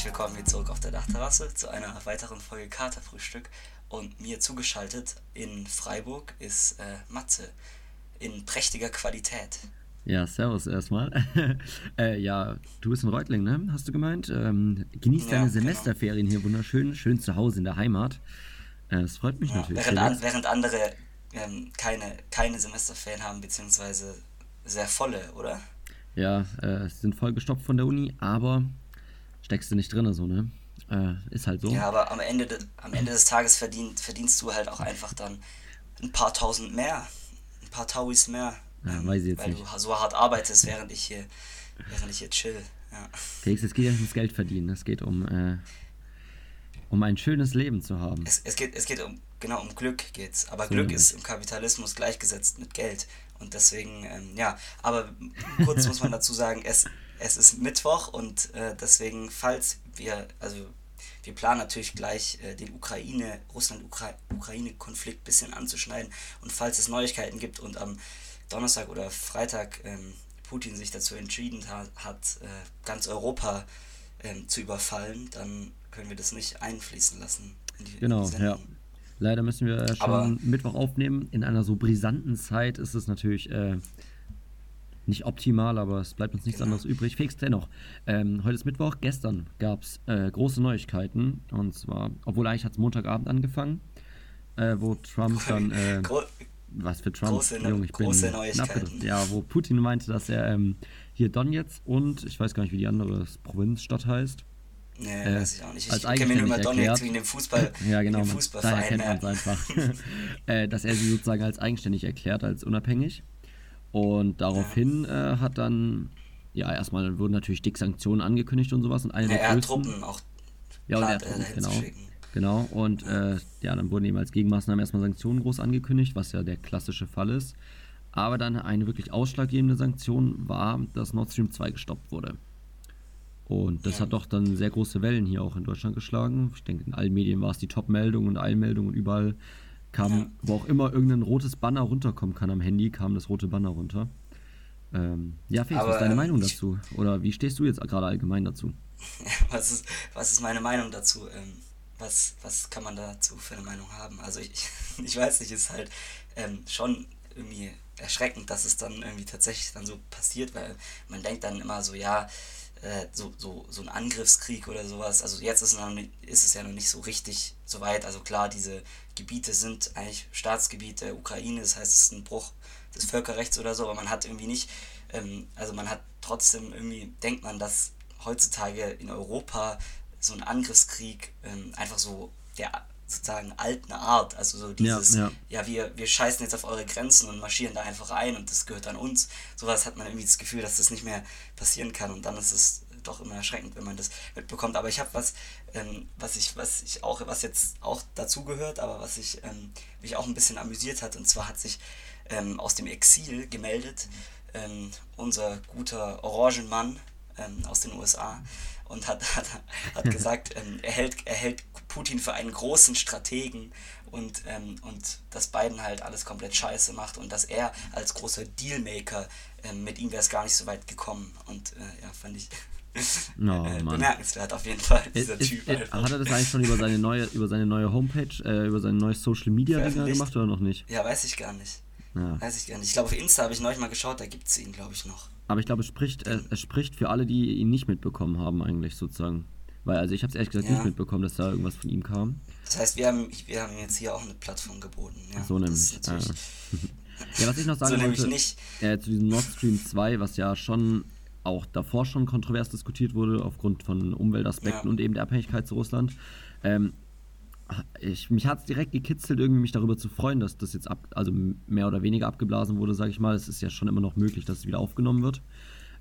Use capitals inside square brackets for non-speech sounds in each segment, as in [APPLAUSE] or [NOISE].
Herzlich willkommen hier zurück auf der Dachterrasse zu einer weiteren Folge Katerfrühstück. Und mir zugeschaltet in Freiburg ist äh, Matze in prächtiger Qualität. Ja, servus erstmal. [LAUGHS] äh, ja, du bist in Reutling, ne? Hast du gemeint? Ähm, genießt Ja, deine genau. Semesterferien hier wunderschön, schön zu Hause in der Heimat. Äh, das freut mich Ja, natürlich. während, an, während andere ähm, keine, keine Semesterferien haben, beziehungsweise sehr volle, oder? Ja, äh, sind vollgestopft von der Uni, aber steckst du nicht drin, so, ne? Äh, ist halt so. Ja, aber am Ende, de, am Ende des Tages verdient, verdienst du halt auch einfach dann ein paar tausend mehr, ein paar Tauis mehr. Ja, weiß ich jetzt weil nicht. du so hart arbeitest, während ich hier, während ich hier chill. Ja. Felix, es geht ja nicht ums Geld verdienen, es geht um, äh, um ein schönes Leben zu haben. Es, es geht, es geht um, genau, um Glück geht's. Aber So Glück nämlich. ist im Kapitalismus gleichgesetzt mit Geld. Und deswegen, ähm, ja, aber kurz muss man dazu sagen, es, es ist Mittwoch und äh, deswegen, falls wir, also wir planen natürlich gleich äh, den Ukraine, Russland-Ukraine-Konflikt ein bisschen anzuschneiden. Und falls es Neuigkeiten gibt und am Donnerstag oder Freitag ähm, Putin sich dazu entschieden hat, hat äh, ganz Europa ähm, zu überfallen, dann können wir das nicht einfließen lassen. In die, Genau, die ja. Leider müssen wir schon Aber- Mittwoch aufnehmen. In einer so brisanten Zeit ist es natürlich äh, nicht optimal, aber es bleibt uns nichts Genau. anderes übrig. Felix, dennoch, ähm, heute ist Mittwoch. Gestern gab es äh, große Neuigkeiten. Und zwar, obwohl eigentlich hat es Montagabend angefangen, äh, wo Trump dann. Äh, was für Trump? große Neu- Junge, ich bin große knapp Neuigkeiten. Ja, wo Putin meinte, dass er ähm, hier Donetsk und ich weiß gar nicht, wie die andere Provinzstadt heißt. Nee, Äh, weiß ich auch nicht. als Ich kenne nur eigenständig Donetsk erklärt. wegen dem Fußball. [LAUGHS] Ja, genau. Fußballverein. Daher kennt man es einfach. [LAUGHS] äh, dass er sie sozusagen als eigenständig erklärt, als unabhängig. Und daraufhin äh, hat dann, ja, erstmal wurden natürlich dick Sanktionen angekündigt und sowas. Und eine Ja, der er größten. Truppen auch ja, und Truppen, genau. Genau, und äh, ja, dann wurden eben als Gegenmaßnahmen erstmal Sanktionen groß angekündigt, was ja der klassische Fall ist. Aber dann eine wirklich ausschlaggebende Sanktion war, dass Nord Stream 2 gestoppt wurde. Und das Ja. hat doch dann sehr große Wellen hier auch in Deutschland geschlagen. Ich denke, in allen Medien war es die Top-Meldung und Eilmeldung und überall kam, Ja. wo auch immer irgendein rotes Banner runterkommen kann am Handy, kam das rote Banner runter. Ähm, ja, Felix, was ist deine ähm, Meinung dazu? Oder wie stehst du jetzt gerade allgemein dazu? [LAUGHS] was, ist, was ist meine Meinung dazu? Ähm, was, was kann man dazu für eine Meinung haben? Also ich, [LAUGHS] ich weiß nicht, es ist halt ähm, schon irgendwie erschreckend, dass es dann irgendwie tatsächlich dann so passiert, weil man denkt dann immer so, ja, äh, so, so, so ein Angriffskrieg oder sowas. Also jetzt ist, es noch ist es ja noch nicht so richtig so weit. Also klar, diese Gebiete sind eigentlich Staatsgebiet der Ukraine, das heißt, es ist ein Bruch des Völkerrechts oder so, aber man hat irgendwie nicht, ähm, also man hat trotzdem irgendwie, denkt man, dass heutzutage in Europa so ein Angriffskrieg ähm, einfach so der sozusagen alten Art, also so dieses, ja. ja, wir, wir scheißen jetzt auf eure Grenzen und marschieren da einfach ein und das gehört an uns. Sowas hat man irgendwie das Gefühl, dass das nicht mehr passieren kann und dann ist es doch immer erschreckend, wenn man das mitbekommt. Aber ich habe was, ähm, was ich, was ich auch, was jetzt auch dazu gehört, aber was ich ähm, mich auch ein bisschen amüsiert hat, und zwar hat sich ähm, aus dem Exil gemeldet ähm, unser guter Orangenmann ähm, aus den USA und hat, [LAUGHS] hat, hat gesagt, ähm, er, hält, er hält Putin für einen großen Strategen und, und dass Biden halt alles komplett scheiße macht und dass er als großer Dealmaker, mit ihm wäre es gar nicht so weit gekommen. Und äh, ja, fand ich [LAUGHS] Oh, äh, Mann. bemerkenswert auf jeden Fall, dieser Ist, Typ. ist, einfach. hat er das eigentlich schon über seine neue, über seine neue Homepage, äh, über seine neue Social Media gemacht oder noch nicht? Ja, weiß ich gar nicht. Ja. Weiß ich gar nicht. Ich glaube, auf Insta habe ich neulich mal geschaut, da gibt es ihn, glaube ich, noch. Aber ich glaube, es spricht, äh, es spricht für alle, die ihn nicht mitbekommen haben, eigentlich sozusagen. Weil, also ich habe es ehrlich gesagt Ja. nicht mitbekommen, dass da irgendwas von ihm kam. Das heißt, wir haben, wir haben jetzt hier auch eine Plattform geboten. Ja, so nämlich. ist natürlich, [LAUGHS] Ja, was ich noch [LAUGHS] so sagen nämlich wollte, nicht. äh, zu diesem Nord Stream 2, was ja schon auch davor schon kontrovers diskutiert wurde, aufgrund von Umweltaspekten Ja. und eben der Abhängigkeit zu Russland. Ähm, ich, mich hat es direkt gekitzelt, irgendwie mich darüber zu freuen, dass das jetzt ab, also mehr oder weniger abgeblasen wurde, sage ich mal. Es ist ja schon immer noch möglich, dass es wieder aufgenommen wird.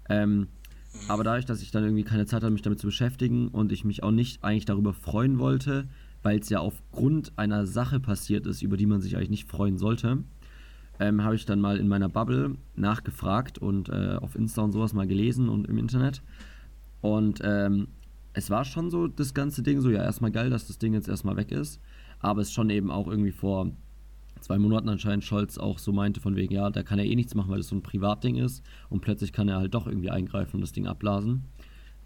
Ähm, aber dadurch, dass ich dann irgendwie keine Zeit hatte, mich damit zu beschäftigen und ich mich auch nicht eigentlich darüber freuen wollte, weil es ja aufgrund einer Sache passiert ist, über die man sich eigentlich nicht freuen sollte, ähm, habe ich dann mal in meiner Bubble nachgefragt und äh, auf Insta und sowas mal gelesen und im Internet. Und ähm, es war schon so das ganze Ding so, ja, erstmal geil, dass das Ding jetzt erstmal weg ist. Aber es schon eben auch irgendwie vor zwei Monaten anscheinend Scholz auch so meinte, von wegen, ja, da kann er eh nichts machen, weil das so ein Privatding ist. Und plötzlich kann er halt doch irgendwie eingreifen und das Ding abblasen.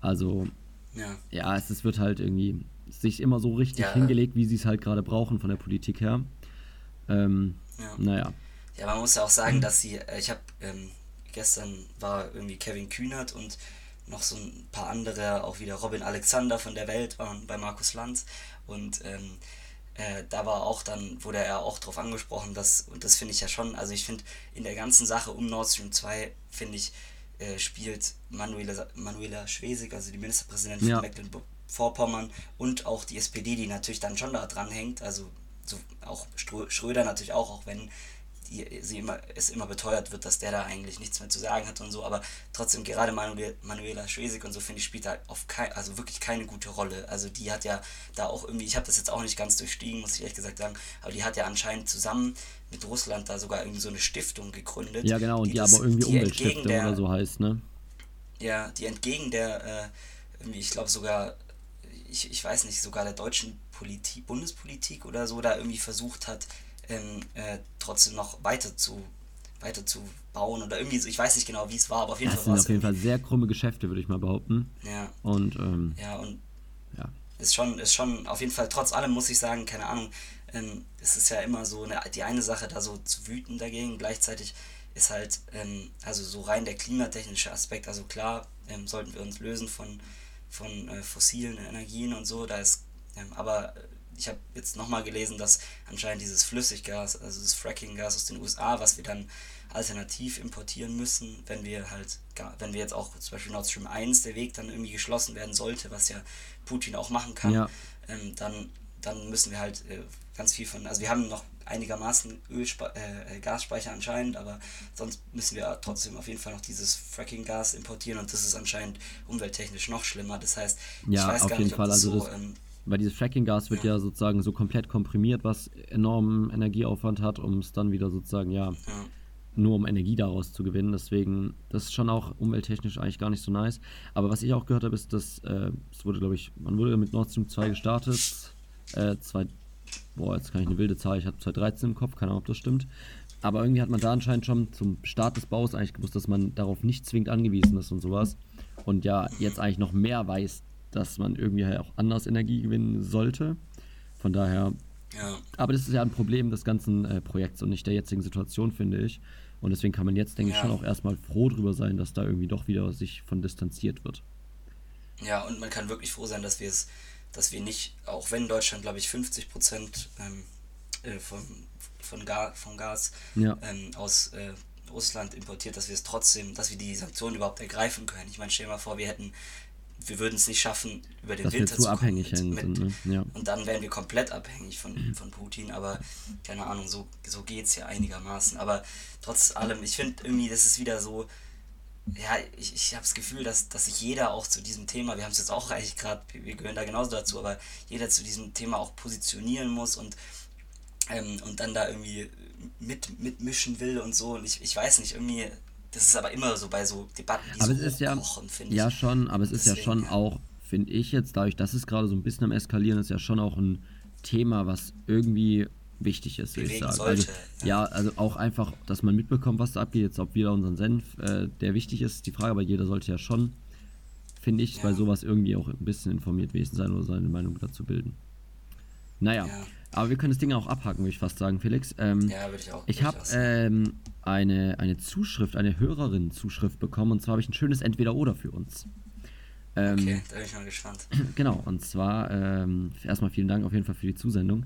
Also, Ja. ja, es, es wird halt irgendwie sich immer so richtig Ja. hingelegt, wie sie es halt gerade brauchen von der Politik her. Ähm, Ja. Naja. Ja, man muss ja auch sagen, dass sie, äh, ich habe ähm, gestern war irgendwie Kevin Kühnert und noch so ein paar andere, auch wieder Robin Alexander von der Welt waren bei Markus Lanz und ähm, äh, da war auch dann, wurde er auch drauf angesprochen, dass, und das finde ich ja schon, also ich finde in der ganzen Sache um Nord Stream 2, finde ich, äh, spielt Manuela, Manuela Schwesig, also die Ministerpräsidentin Ja. von Mecklenburg-Vorpommern und auch die SPD, die natürlich dann schon da dran hängt, also so, auch Schröder natürlich auch, auch wenn die, sie immer, es immer beteuert wird, dass der da eigentlich nichts mehr zu sagen hat und so, aber trotzdem gerade Manuel, Manuela Schwesig und so finde ich spielt da auf kein, also wirklich keine gute Rolle. Also die hat ja da auch irgendwie, ich habe das jetzt auch nicht ganz durchstiegen, muss ich ehrlich gesagt sagen, aber die hat ja anscheinend zusammen mit Russland da sogar irgendwie so eine Stiftung gegründet. Ja, genau, und die, das- aber irgendwie die Umweltstiftung der- oder so heißt, ne? ja, die entgegen der, äh, irgendwie, ich glaube sogar, ich, ich weiß nicht, sogar der deutschen Politik, Bundespolitik oder so, da irgendwie versucht hat, ähm, äh, trotzdem noch weiter zu, weiter zu bauen oder irgendwie so, ich weiß nicht genau, wie es war, aber auf jeden Das Fall sind war auf jeden Fall sehr krumme Geschäfte, würde ich mal behaupten. Ja, Und ähm, ja, und ja. ist schon, ist schon, auf jeden Fall, trotz allem muss ich sagen, keine Ahnung, ähm, es ist ja immer so eine, die eine Sache da so zu wüten dagegen, gleichzeitig ist halt, ähm, also so rein der klimatechnische Aspekt, also klar, ähm, sollten wir uns lösen von, von äh, fossilen Energien und so, da ist, ähm, aber ich habe jetzt nochmal gelesen, dass anscheinend dieses Flüssiggas, also das Fracking-Gas aus den USA, was wir dann alternativ importieren müssen, wenn wir halt, wenn wir jetzt auch zum Beispiel Nord Stream 1, der Weg dann irgendwie geschlossen werden sollte, was ja Putin auch machen kann, Ja. ähm, dann, dann müssen wir halt äh, ganz viel von, also wir haben noch einigermaßen Ölspe äh, äh, Gasspeicher anscheinend, aber sonst müssen wir trotzdem auf jeden Fall noch dieses Fracking-Gas importieren und das ist anscheinend umwelttechnisch noch schlimmer. Das heißt, Ja, ich weiß auf gar jeden nicht, ob Fall, das also so, das- ähm, Weil dieses Fracking-Gas wird ja. sozusagen so komplett komprimiert, was enormen Energieaufwand hat, um es dann wieder sozusagen, ja, ja, nur um Energie daraus zu gewinnen. Deswegen, das ist schon auch umwelttechnisch eigentlich gar nicht so nice. Aber was ich auch gehört habe, ist, dass äh, es wurde, glaube ich, man wurde mit Nord Stream 2 gestartet. Äh, zwei, boah, jetzt kann ich eine wilde Zahl, ich habe 2013 im Kopf, keine Ahnung, ob das stimmt. Aber irgendwie hat man da anscheinend schon zum Start des Baus eigentlich gewusst, dass man darauf nicht zwingend angewiesen ist und sowas. Und ja, jetzt eigentlich noch mehr weiß, dass man irgendwie halt auch anders Energie gewinnen sollte. Von daher ja, aber das ist ja ein Problem des ganzen äh, Projekts und nicht der jetzigen Situation, finde ich. Und deswegen kann man jetzt, denke ich, Ja. schon auch erstmal froh drüber sein, dass da irgendwie doch wieder sich von distanziert wird. ja, und man kann wirklich froh sein, dass wir es, dass wir nicht, auch wenn Deutschland, glaube ich, 50 Prozent ähm, äh, von, von Ga vom Gas Ja. ähm, aus äh, Russland importiert, dass wir es trotzdem, dass wir die Sanktionen überhaupt ergreifen können. Ich meine, stell dir mal vor, wir hätten, wir würden es nicht schaffen, über den Dass wir Winter zu zu kommen abhängig hängen mit, sind. Ne? Ja. Und dann wären wir komplett abhängig von, von Putin, aber keine Ahnung, so, so geht es ja einigermaßen. Aber trotz allem, ich finde irgendwie, das ist wieder so, ja, ich, ich habe das Gefühl, dass, dass sich jeder auch zu diesem Thema, wir haben es jetzt auch eigentlich gerade, wir gehören da genauso dazu, aber jeder zu diesem Thema auch positionieren muss und, ähm, und dann da irgendwie mit, mitmischen will und so. Und ich, ich weiß nicht, irgendwie, das ist aber immer so bei so Debatten, die Aber so es ist ja, finde ja ich. schon, aber es ist ja Deswegen, schon ja. auch, finde ich jetzt, dadurch, dass es gerade so ein bisschen am Eskalieren ist, ja schon auch ein Thema, was irgendwie wichtig ist, würde ich sagen. Also, sollte, ja, also auch einfach, dass man mitbekommt, was da abgeht, jetzt ob wir unseren Senf, äh, der wichtig ist, ist die Frage, aber jeder sollte ja schon, finde ich, Ja. bei sowas irgendwie auch ein bisschen informiert gewesen sein oder seine Meinung dazu bilden. Naja, Ja. Aber wir können das Ding auch abhaken, würde ich fast sagen, Felix. Ähm, Ja, würde ich auch. ich habe ähm, eine, eine Zuschrift, eine Hörerin-Zuschrift bekommen und zwar habe ich ein schönes Entweder-Oder für uns. Ähm, okay, da bin ich mal gespannt. [CLEARS THROAT] Genau, und zwar ähm, erstmal vielen Dank auf jeden Fall für die Zusendung.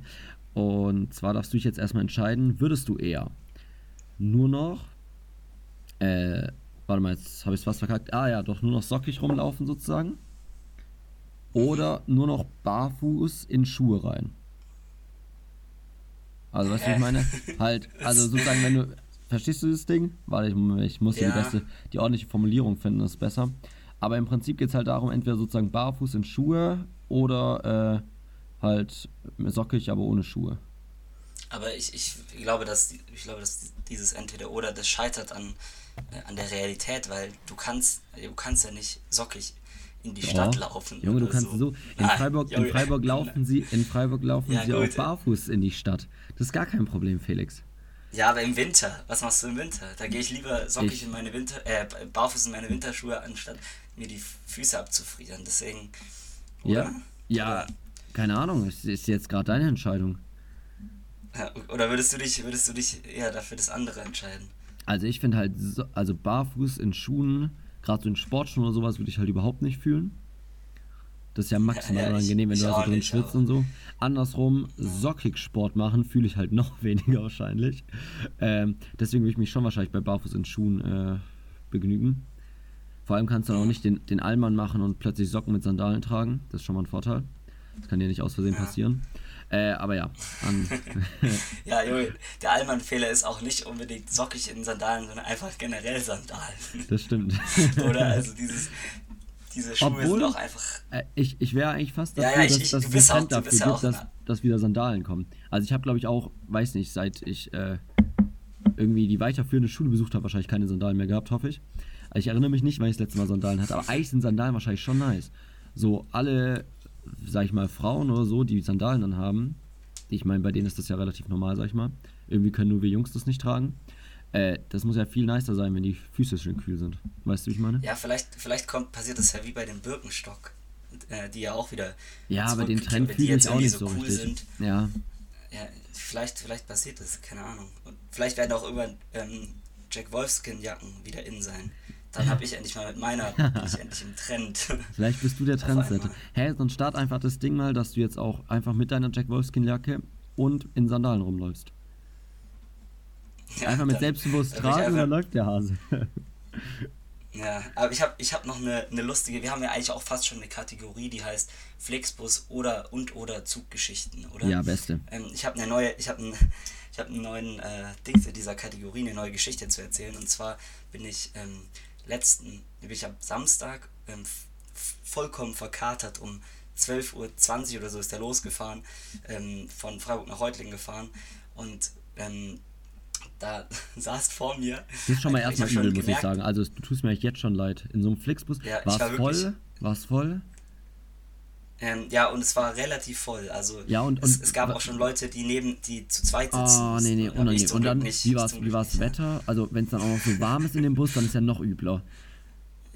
Und zwar darfst du dich jetzt erstmal entscheiden, würdest du eher nur noch, äh, warte mal, jetzt habe ich es fast verkackt, ah ja, doch nur noch sockig rumlaufen sozusagen, oder nur noch barfuß in Schuhe rein? Also, weißt du, was ich meine? [LAUGHS] Halt, also sozusagen, wenn du, verstehst du das Ding? Warte, ich, ich muss Ja. die beste, die ordentliche Formulierung finden, das ist besser. Aber im Prinzip geht es halt darum, entweder sozusagen barfuß in Schuhe oder äh, halt sockig, aber ohne Schuhe. Aber ich, ich glaube, dass ich glaube, dass dieses entweder oder das scheitert an, äh, an der Realität, weil du kannst du kannst ja nicht sockig in die. Stadt laufen. Junge, du oder kannst so. In Nein, Freiburg, in Junge. Freiburg laufen sie, in Freiburg laufen Ja, sie auch gut. barfuß in die Stadt. Das ist gar kein Problem, Felix. Ja, aber im Winter, was machst du im Winter? Da gehe ich lieber sockig Ich- in meine Winter, äh, barfuß in meine Winterschuhe, anstatt mir die Füße abzufrieren. Deswegen, Ja, ja, keine Ahnung, es ist jetzt gerade deine Entscheidung. Ja, Oder würdest du dich, würdest du dich eher dafür das andere entscheiden? Also ich finde halt, so, also barfuß in Schuhen, gerade so in Sportschuhen oder sowas, würde ich halt überhaupt nicht fühlen. Das ist ja maximal Ja, ja, unangenehm, wenn du da so drin schwitzt und so. Andersrum, sockig Sport machen fühle ich halt [LAUGHS] noch weniger wahrscheinlich. Ähm, deswegen würde ich mich schon wahrscheinlich bei barfuß in Schuhen äh, begnügen. Vor allem kannst du dann auch nicht den, den Allmann machen und plötzlich Socken mit Sandalen tragen. Das ist schon mal ein Vorteil. Das kann dir nicht aus Versehen Ja. Äh, aber ja, [LAUGHS] Ja, Junge, der Allmann-Fehler ist auch nicht unbedingt sockig in Sandalen, sondern einfach generell Sandalen. das stimmt. [LAUGHS] Oder? Also dieses, diese Schuhe Obwohl- sind auch einfach. Äh, ich, ich wäre eigentlich fast Ja, dafür, ja, ich- dass, ich- dass einen auch- Trend dafür ja gibt, dass, dass wieder Sandalen kommen. Also ich habe, glaube ich, auch, weiß nicht, seit ich äh, irgendwie die weiterführende Schule besucht habe, wahrscheinlich keine Sandalen mehr gehabt, hoffe ich. Also ich erinnere mich nicht, weil ich das letzte Mal Sandalen hatte, aber eigentlich sind Sandalen wahrscheinlich schon nice. So alle, sag ich mal, Frauen oder so, die Sandalen dann haben, ich meine, bei denen ist das ja relativ normal, sag ich mal. Irgendwie können nur wir Jungs das nicht tragen. Äh, das muss ja viel nicer sein, wenn die Füße schön kühl sind. Weißt du, wie ich meine? Ja, vielleicht, vielleicht kommt, passiert das ja wie bei dem Birkenstock, äh, die ja auch wieder. Ja, aber den Trend die fühle jetzt ich auch nicht so cool richtig. Sind. Ja, Ja, vielleicht, vielleicht passiert das, keine Ahnung. Und vielleicht werden auch irgendwann ähm, Jack Wolfskin-Jacken wieder in sein. Dann habe ich endlich mal mit meiner, bin ich endlich im Trend. [LAUGHS] Vielleicht bist du der Trendsetter. Hä, dann start einfach das Ding mal, dass du jetzt auch einfach mit deiner Jack Wolfskin-Jacke und in Sandalen rumläufst. Ja, Einfach mit selbstbewusst tragen dann läuft der Hase. [LAUGHS] Ja, aber ich habe ich hab noch eine, eine lustige, wir haben ja eigentlich auch fast schon eine Kategorie, die heißt Flixbus oder und oder Zuggeschichten, oder? ja, beste. Ähm, ich habe eine neue, ich habe einen, [LAUGHS] ich habe einen neuen äh, Dings in dieser Kategorie, eine neue Geschichte zu erzählen. Und zwar bin ich ähm, letzten, bin ich am Samstag ähm, vollkommen verkatert um 12.20 Uhr oder so ist der losgefahren, ähm, von Freiburg nach Reutlingen gefahren und ähm, da [LAUGHS] saß vor mir. Das ist schon mal [LAUGHS] erstmal übel, muss ich sagen. Also du tust mir jetzt schon leid. In so einem Flixbus Ja, war es voll, war es voll. Ähm, ja, und es war relativ voll. Also Ja, und- es, und- es gab wa- auch schon Leute, die neben, die zu zweit sitzen. Oh, nee, nee, unangenehm. Und dann, nicht, wie war es nicht. Wetter? Also wenn es dann auch noch so warm ist in dem Bus, dann ist ja noch übler.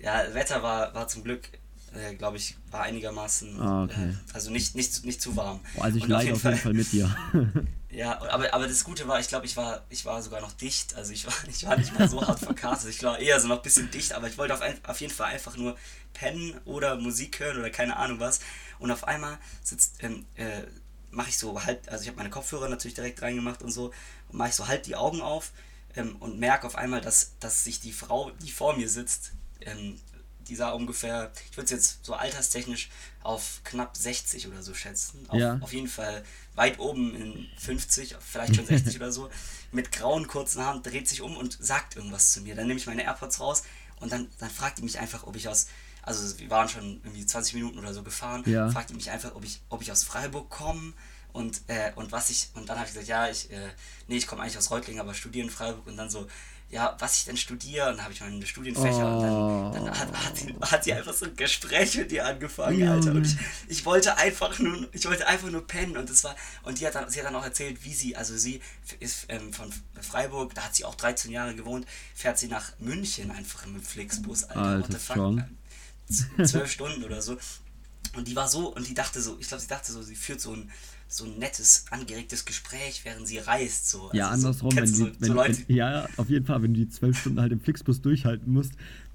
Ja, Wetter war, war zum Glück, äh, glaube ich, war einigermaßen, Ah, okay. äh, also nicht, nicht, zu- nicht zu warm. Oh, also ich Und leide auf jeden Fall mit dir. [LAUGHS] Ja, aber, aber das Gute war, ich glaube, ich war, ich war sogar noch dicht. Also ich war, [LAUGHS] ich war nicht mal so hart verkastet. Ich war eher so noch ein bisschen dicht, aber ich wollte auf, ein, auf jeden Fall einfach nur pennen oder Musik hören oder keine Ahnung was. Und auf einmal sitzt, ähm, äh, mache ich so halt, also ich habe meine Kopfhörer natürlich direkt reingemacht und so, und mache ich so halt die Augen auf ähm, und merke auf einmal, dass, dass sich die Frau, die vor mir sitzt, ähm, die sah ungefähr, ich würde es jetzt so alterstechnisch auf knapp 60 oder so schätzen. Auf, Ja. auf jeden Fall weit oben in 50, vielleicht schon 60 [LAUGHS] oder so, mit grauen kurzen Haaren, dreht sich um und sagt irgendwas zu mir. Dann nehme ich meine AirPods raus und dann, dann fragt die mich einfach, ob ich aus, also wir waren schon irgendwie 20 Minuten oder so gefahren, Ja. fragt die mich einfach, ob ich, ob ich aus Freiburg komme und, äh, und was ich, und dann habe ich gesagt, ja, ich, äh, nee, ich komme eigentlich aus Reutlingen, aber studiere in Freiburg und dann so, ja, was ich denn studiere, und dann habe ich meine Studienfächer und dann, dann hat, hat, sie, hat sie einfach so ein Gespräch mit dir angefangen, Junge. Alter. Und ich, ich wollte einfach nur, ich wollte einfach nur pennen und das war, und die hat dann, sie hat dann auch erzählt, wie sie, also sie ist ähm, von Freiburg, da hat sie auch 13 Jahre gewohnt, fährt sie nach München einfach mit dem Flixbus, Alter. Alter, what the fuck. [LAUGHS] zwölf Stunden oder so. Und die war so, und die dachte so, ich glaube, sie dachte so, sie führt so ein, so ein nettes, angeregtes Gespräch, während sie reist. So. Ja, Also andersrum, so, wenn so, wenn, so Leute, wenn, ja, auf jeden Fall, wenn du die zwölf Stunden halt im Flixbus durchhalten musst,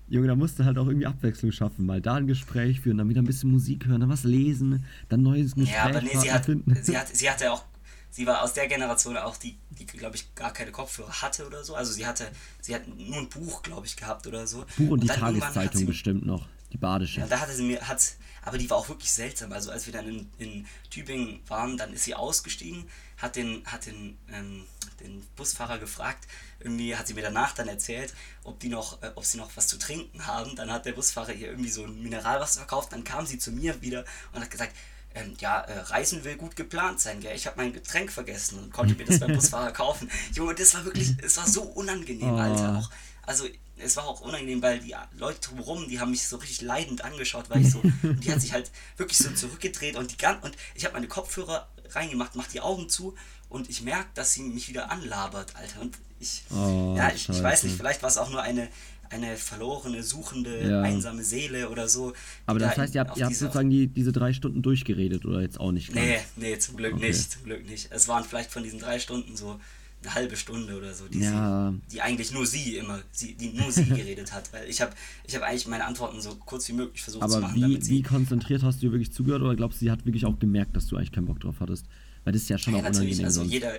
Junge, da musst du halt auch irgendwie Abwechslung schaffen. Mal da ein Gespräch führen, dann wieder ein bisschen Musik hören, dann was lesen, dann neues Gespräch Ja, aber nee, sie hat, [LAUGHS] sie hat, sie hatte auch, sie war aus der Generation auch, die, die glaube ich, gar keine Kopfhörer hatte oder so. Also sie hatte, sie hat nur ein Buch, glaube ich, gehabt oder so. Buch und die irgendwann hat Tageszeitung bestimmt noch. Die Badische. Ja, da hatte sie mir, hat, aber die war auch wirklich seltsam. Also als wir dann in, in Tübingen waren, dann ist sie ausgestiegen, hat den, hat den, ähm, den Busfahrer gefragt, irgendwie hat sie mir danach dann erzählt, ob die noch, äh, ob sie noch was zu trinken haben. Dann hat der Busfahrer ihr irgendwie so ein Mineralwasser verkauft, dann kam sie zu mir wieder und hat gesagt, ähm, ja, äh, Reisen will gut geplant sein, gell? Ich habe mein Getränk vergessen und konnte mir das beim [LAUGHS] Busfahrer kaufen. Junge, das war wirklich, es war so unangenehm, Oh. Alter. Auch, also es war auch unangenehm, weil die Leute drumherum, die haben mich so richtig leidend angeschaut, weil ich so, [LAUGHS] und die hat sich halt wirklich so zurückgedreht und die gan und ich habe meine Kopfhörer reingemacht, mach die Augen zu und ich merke, dass sie mich wieder anlabert, Alter. Und ich, Oh, ja, ich, ich weiß nicht, vielleicht war es auch nur eine, eine verlorene, suchende, Ja. einsame Seele oder so. Aber da das heißt, ihr habt, ihr habt sozusagen die, diese drei Stunden durchgeredet oder jetzt auch nicht? ganz? Nee, nee, zum Glück Okay. nicht, zum Glück nicht. Es waren vielleicht von diesen drei Stunden so eine halbe Stunde oder so, die, Ja. sie, die eigentlich nur sie immer, sie, die nur sie geredet hat, weil ich habe ich hab eigentlich meine Antworten so kurz wie möglich versucht zu Aber machen, wie, damit wie sie... konzentriert hast du ihr wirklich zugehört oder glaubst du, sie hat wirklich auch gemerkt, dass du eigentlich keinen Bock drauf hattest? Weil das ist ja schon Ja, auch unangenehm also sonst. jeder,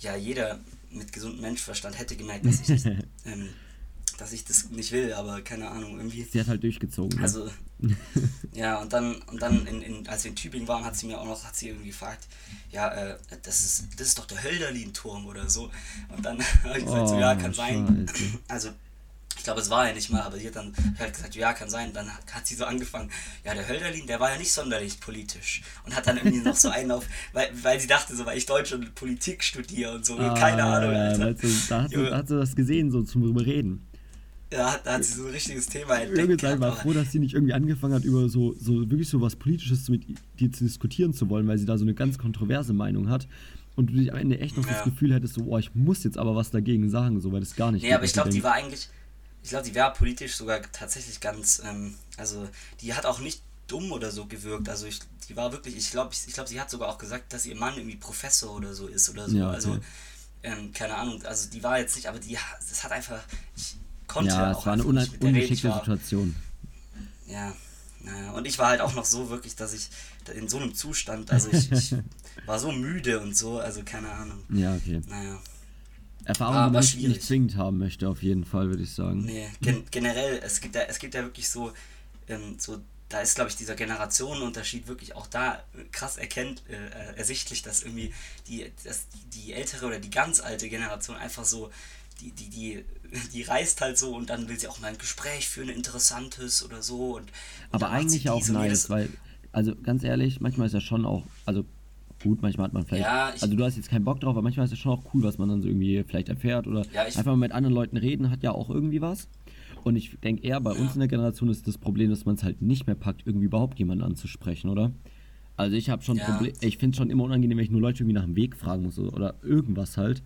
ja, jeder mit gesundem Menschenverstand hätte gemerkt, dass ich, das, [LAUGHS] ähm, dass ich das nicht will, aber keine Ahnung, irgendwie... Sie hat halt durchgezogen. Also, ja, [LAUGHS] und dann, und dann in, in, als wir in Tübingen waren, hat sie mir auch noch, hat sie irgendwie gefragt, ja, äh, das ist, das ist doch der Hölderlin-Turm oder so. Und dann [LAUGHS] habe ich gesagt, so, ja, kann Oh, sein. Scheiße. Also, ich glaube, es war ja nicht mal, aber sie hat dann halt gesagt, ja, kann sein. Dann hat, hat sie so angefangen, ja, der Hölderlin, der war ja nicht sonderlich politisch. Und hat dann irgendwie noch so einen auf, [LAUGHS] weil, weil sie dachte, so, weil ich Deutsch und Politik studiere und so, keine Ah, Ahnung, ja, Alter. weißt du, da hat sie, da hat das gesehen, so zum drüber reden. Hat- da hat sie so ein richtiges Thema entdeckt. Irgendwann war gehabt, froh, dass sie nicht irgendwie angefangen hat, über so, so wirklich so was Politisches mit dir zu diskutieren zu wollen, weil sie da so eine ganz kontroverse Meinung hat. Und du dich am Ende echt noch Ja. das Gefühl hättest, so, oh, ich muss jetzt aber was dagegen sagen, so, weil das gar nicht Nee, aber ich glaube, die war eigentlich, ich glaube, die war politisch sogar tatsächlich ganz, ähm, also die hat auch nicht dumm oder so gewirkt. Also ich, die war wirklich, ich glaube, ich, ich glaube, sie hat sogar auch gesagt, dass ihr Mann irgendwie Professor oder so ist oder so. Ja, okay. Also ähm, keine Ahnung, also die war jetzt nicht, aber die, das hat einfach, ich konnte Ja, es war eine. Ich ungeschickte war- Situation. Ja, naja, und ich war halt auch noch so wirklich, dass ich in so einem Zustand, also ich, ich [LAUGHS] war so müde und so, also keine Ahnung. Ja, okay. Naja. Erfahrung, Ah, die man schwierig. nicht zwingend haben möchte, auf jeden Fall, würde ich sagen. Nee, gen generell, es gibt ja, es gibt ja wirklich so, ähm, so da ist, glaube ich, dieser Generationenunterschied wirklich auch da äh, krass erkennt, äh, äh, ersichtlich, dass irgendwie die, dass die ältere oder die ganz alte Generation einfach so, die, die, die, die reist halt so und dann will sie auch mal ein Gespräch führen, ein interessantes oder so. Und, und Aber eigentlich auch nice, weil, also ganz ehrlich, manchmal ist ja schon auch, also gut, manchmal hat man vielleicht, Ja, also du hast jetzt keinen Bock drauf, aber manchmal ist ja schon auch cool, was man dann so irgendwie vielleicht erfährt oder Ja, einfach mal mit anderen Leuten reden, hat ja auch irgendwie was. Und ich denke eher, bei uns in der Generation ist das Problem, dass man es halt nicht mehr packt, irgendwie überhaupt jemanden anzusprechen, oder? Also ich habe schon Ja. Problem, ich finde es schon immer unangenehm, wenn ich nur Leute irgendwie nach dem Weg fragen muss oder irgendwas halt,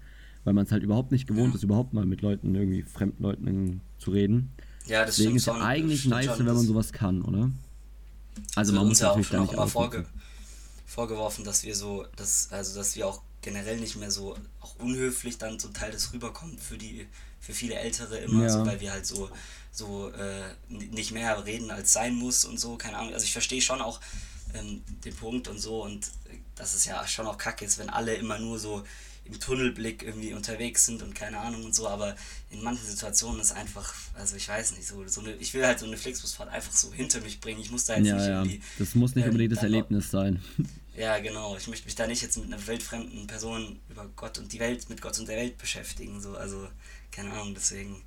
weil man es halt überhaupt nicht gewohnt ist, überhaupt mal mit Leuten, irgendwie fremden Leuten zu reden. Ja, das Deswegen ist ja eigentlich nice, wenn man sowas kann, oder? Also man uns muss ja auch natürlich schon da auch nicht immer ausnutzen. vorge vorgeworfen, dass wir so, dass, also dass wir auch generell nicht mehr so auch unhöflich dann zum Teil das rüberkommt für die, für viele Ältere immer, Ja. so, weil wir halt so, so äh, nicht mehr reden als sein muss und so, keine Ahnung. Also ich verstehe schon auch ähm, den Punkt und so und äh, dass es ja schon auch kacke ist, wenn alle immer nur so im Tunnelblick irgendwie unterwegs sind und keine Ahnung und so, aber in manchen Situationen ist einfach, also ich weiß nicht, so, so eine, ich will halt so eine Flixbusfahrt einfach so hinter mich bringen. Ich muss da jetzt Ja, nicht ja. irgendwie Das muss nicht ähm, unbedingt das dann noch- Erlebnis sein. [LAUGHS] ja, genau. Ich möchte mich da nicht jetzt mit einer weltfremden Person über Gott und die Welt, mit Gott und der Welt beschäftigen. So, also, keine Ahnung, deswegen.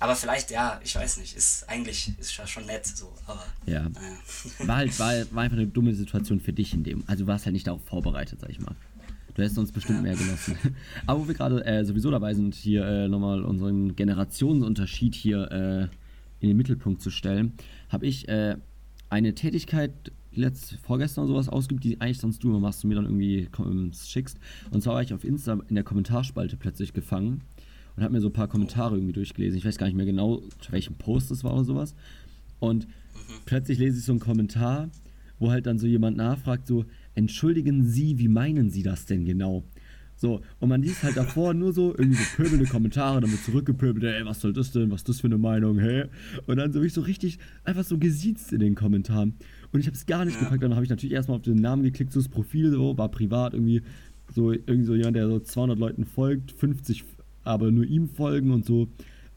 Aber vielleicht, ja, ich weiß nicht, ist eigentlich ist schon nett so, aber Ja. naja. War halt [LAUGHS] war, war einfach eine dumme Situation für dich in dem. Also warst halt nicht darauf vorbereitet, sag ich mal. Du hättest uns bestimmt mehr genossen. [LAUGHS] Aber wo wir gerade äh, sowieso dabei sind, hier äh, nochmal unseren Generationsunterschied hier äh, in den Mittelpunkt zu stellen, habe ich äh, eine Tätigkeit letzt, vorgestern oder sowas ausgeübt, die eigentlich sonst du immer machst und mir dann irgendwie kom- schickst. Und zwar war ich auf Insta in der Kommentarspalte plötzlich gefangen und habe mir so ein paar Kommentare irgendwie durchgelesen. Ich weiß gar nicht mehr genau, zu welchem Post es war oder sowas. Und plötzlich lese ich so einen Kommentar, wo halt dann so jemand nachfragt, so, entschuldigen Sie, wie meinen Sie das denn genau? So, und man liest halt davor nur so irgendwie so pöbelnde Kommentare, dann wird zurückgepöbelt, ey, was soll das denn, was ist das für eine Meinung, hä? Und dann so ich so richtig einfach so gesiezt in den Kommentaren. Und ich habe es gar nicht Ja. gepackt, dann habe ich natürlich erstmal auf den Namen geklickt, so das Profil, so, war privat irgendwie, so irgendwie so jemand, der so 200 Leuten folgt, 50 aber nur ihm folgen und so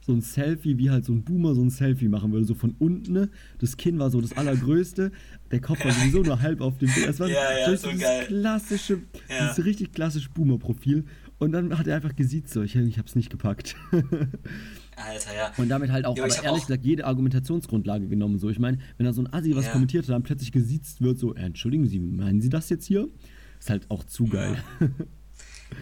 so ein Selfie, wie halt so ein Boomer so ein Selfie machen würde, so von unten, ne? Das Kinn war so das allergrößte, der Kopf war sowieso nur halb auf dem Bild. Es war [LAUGHS] Ja, ja, so dieses geil. klassische, Ja. dieses richtig klassische Boomer-Profil. Und dann hat er einfach gesiezt so, ich, ich hab's nicht gepackt. [LAUGHS] Alter, ja. Und damit halt auch, Ja, aber ehrlich auch- gesagt, jede Argumentationsgrundlage genommen. So, ich meine, wenn da so ein Assi was Ja. kommentiert hat, dann plötzlich gesiezt wird, so, äh, entschuldigen Sie, meinen Sie das jetzt hier? Ist halt auch zu geil.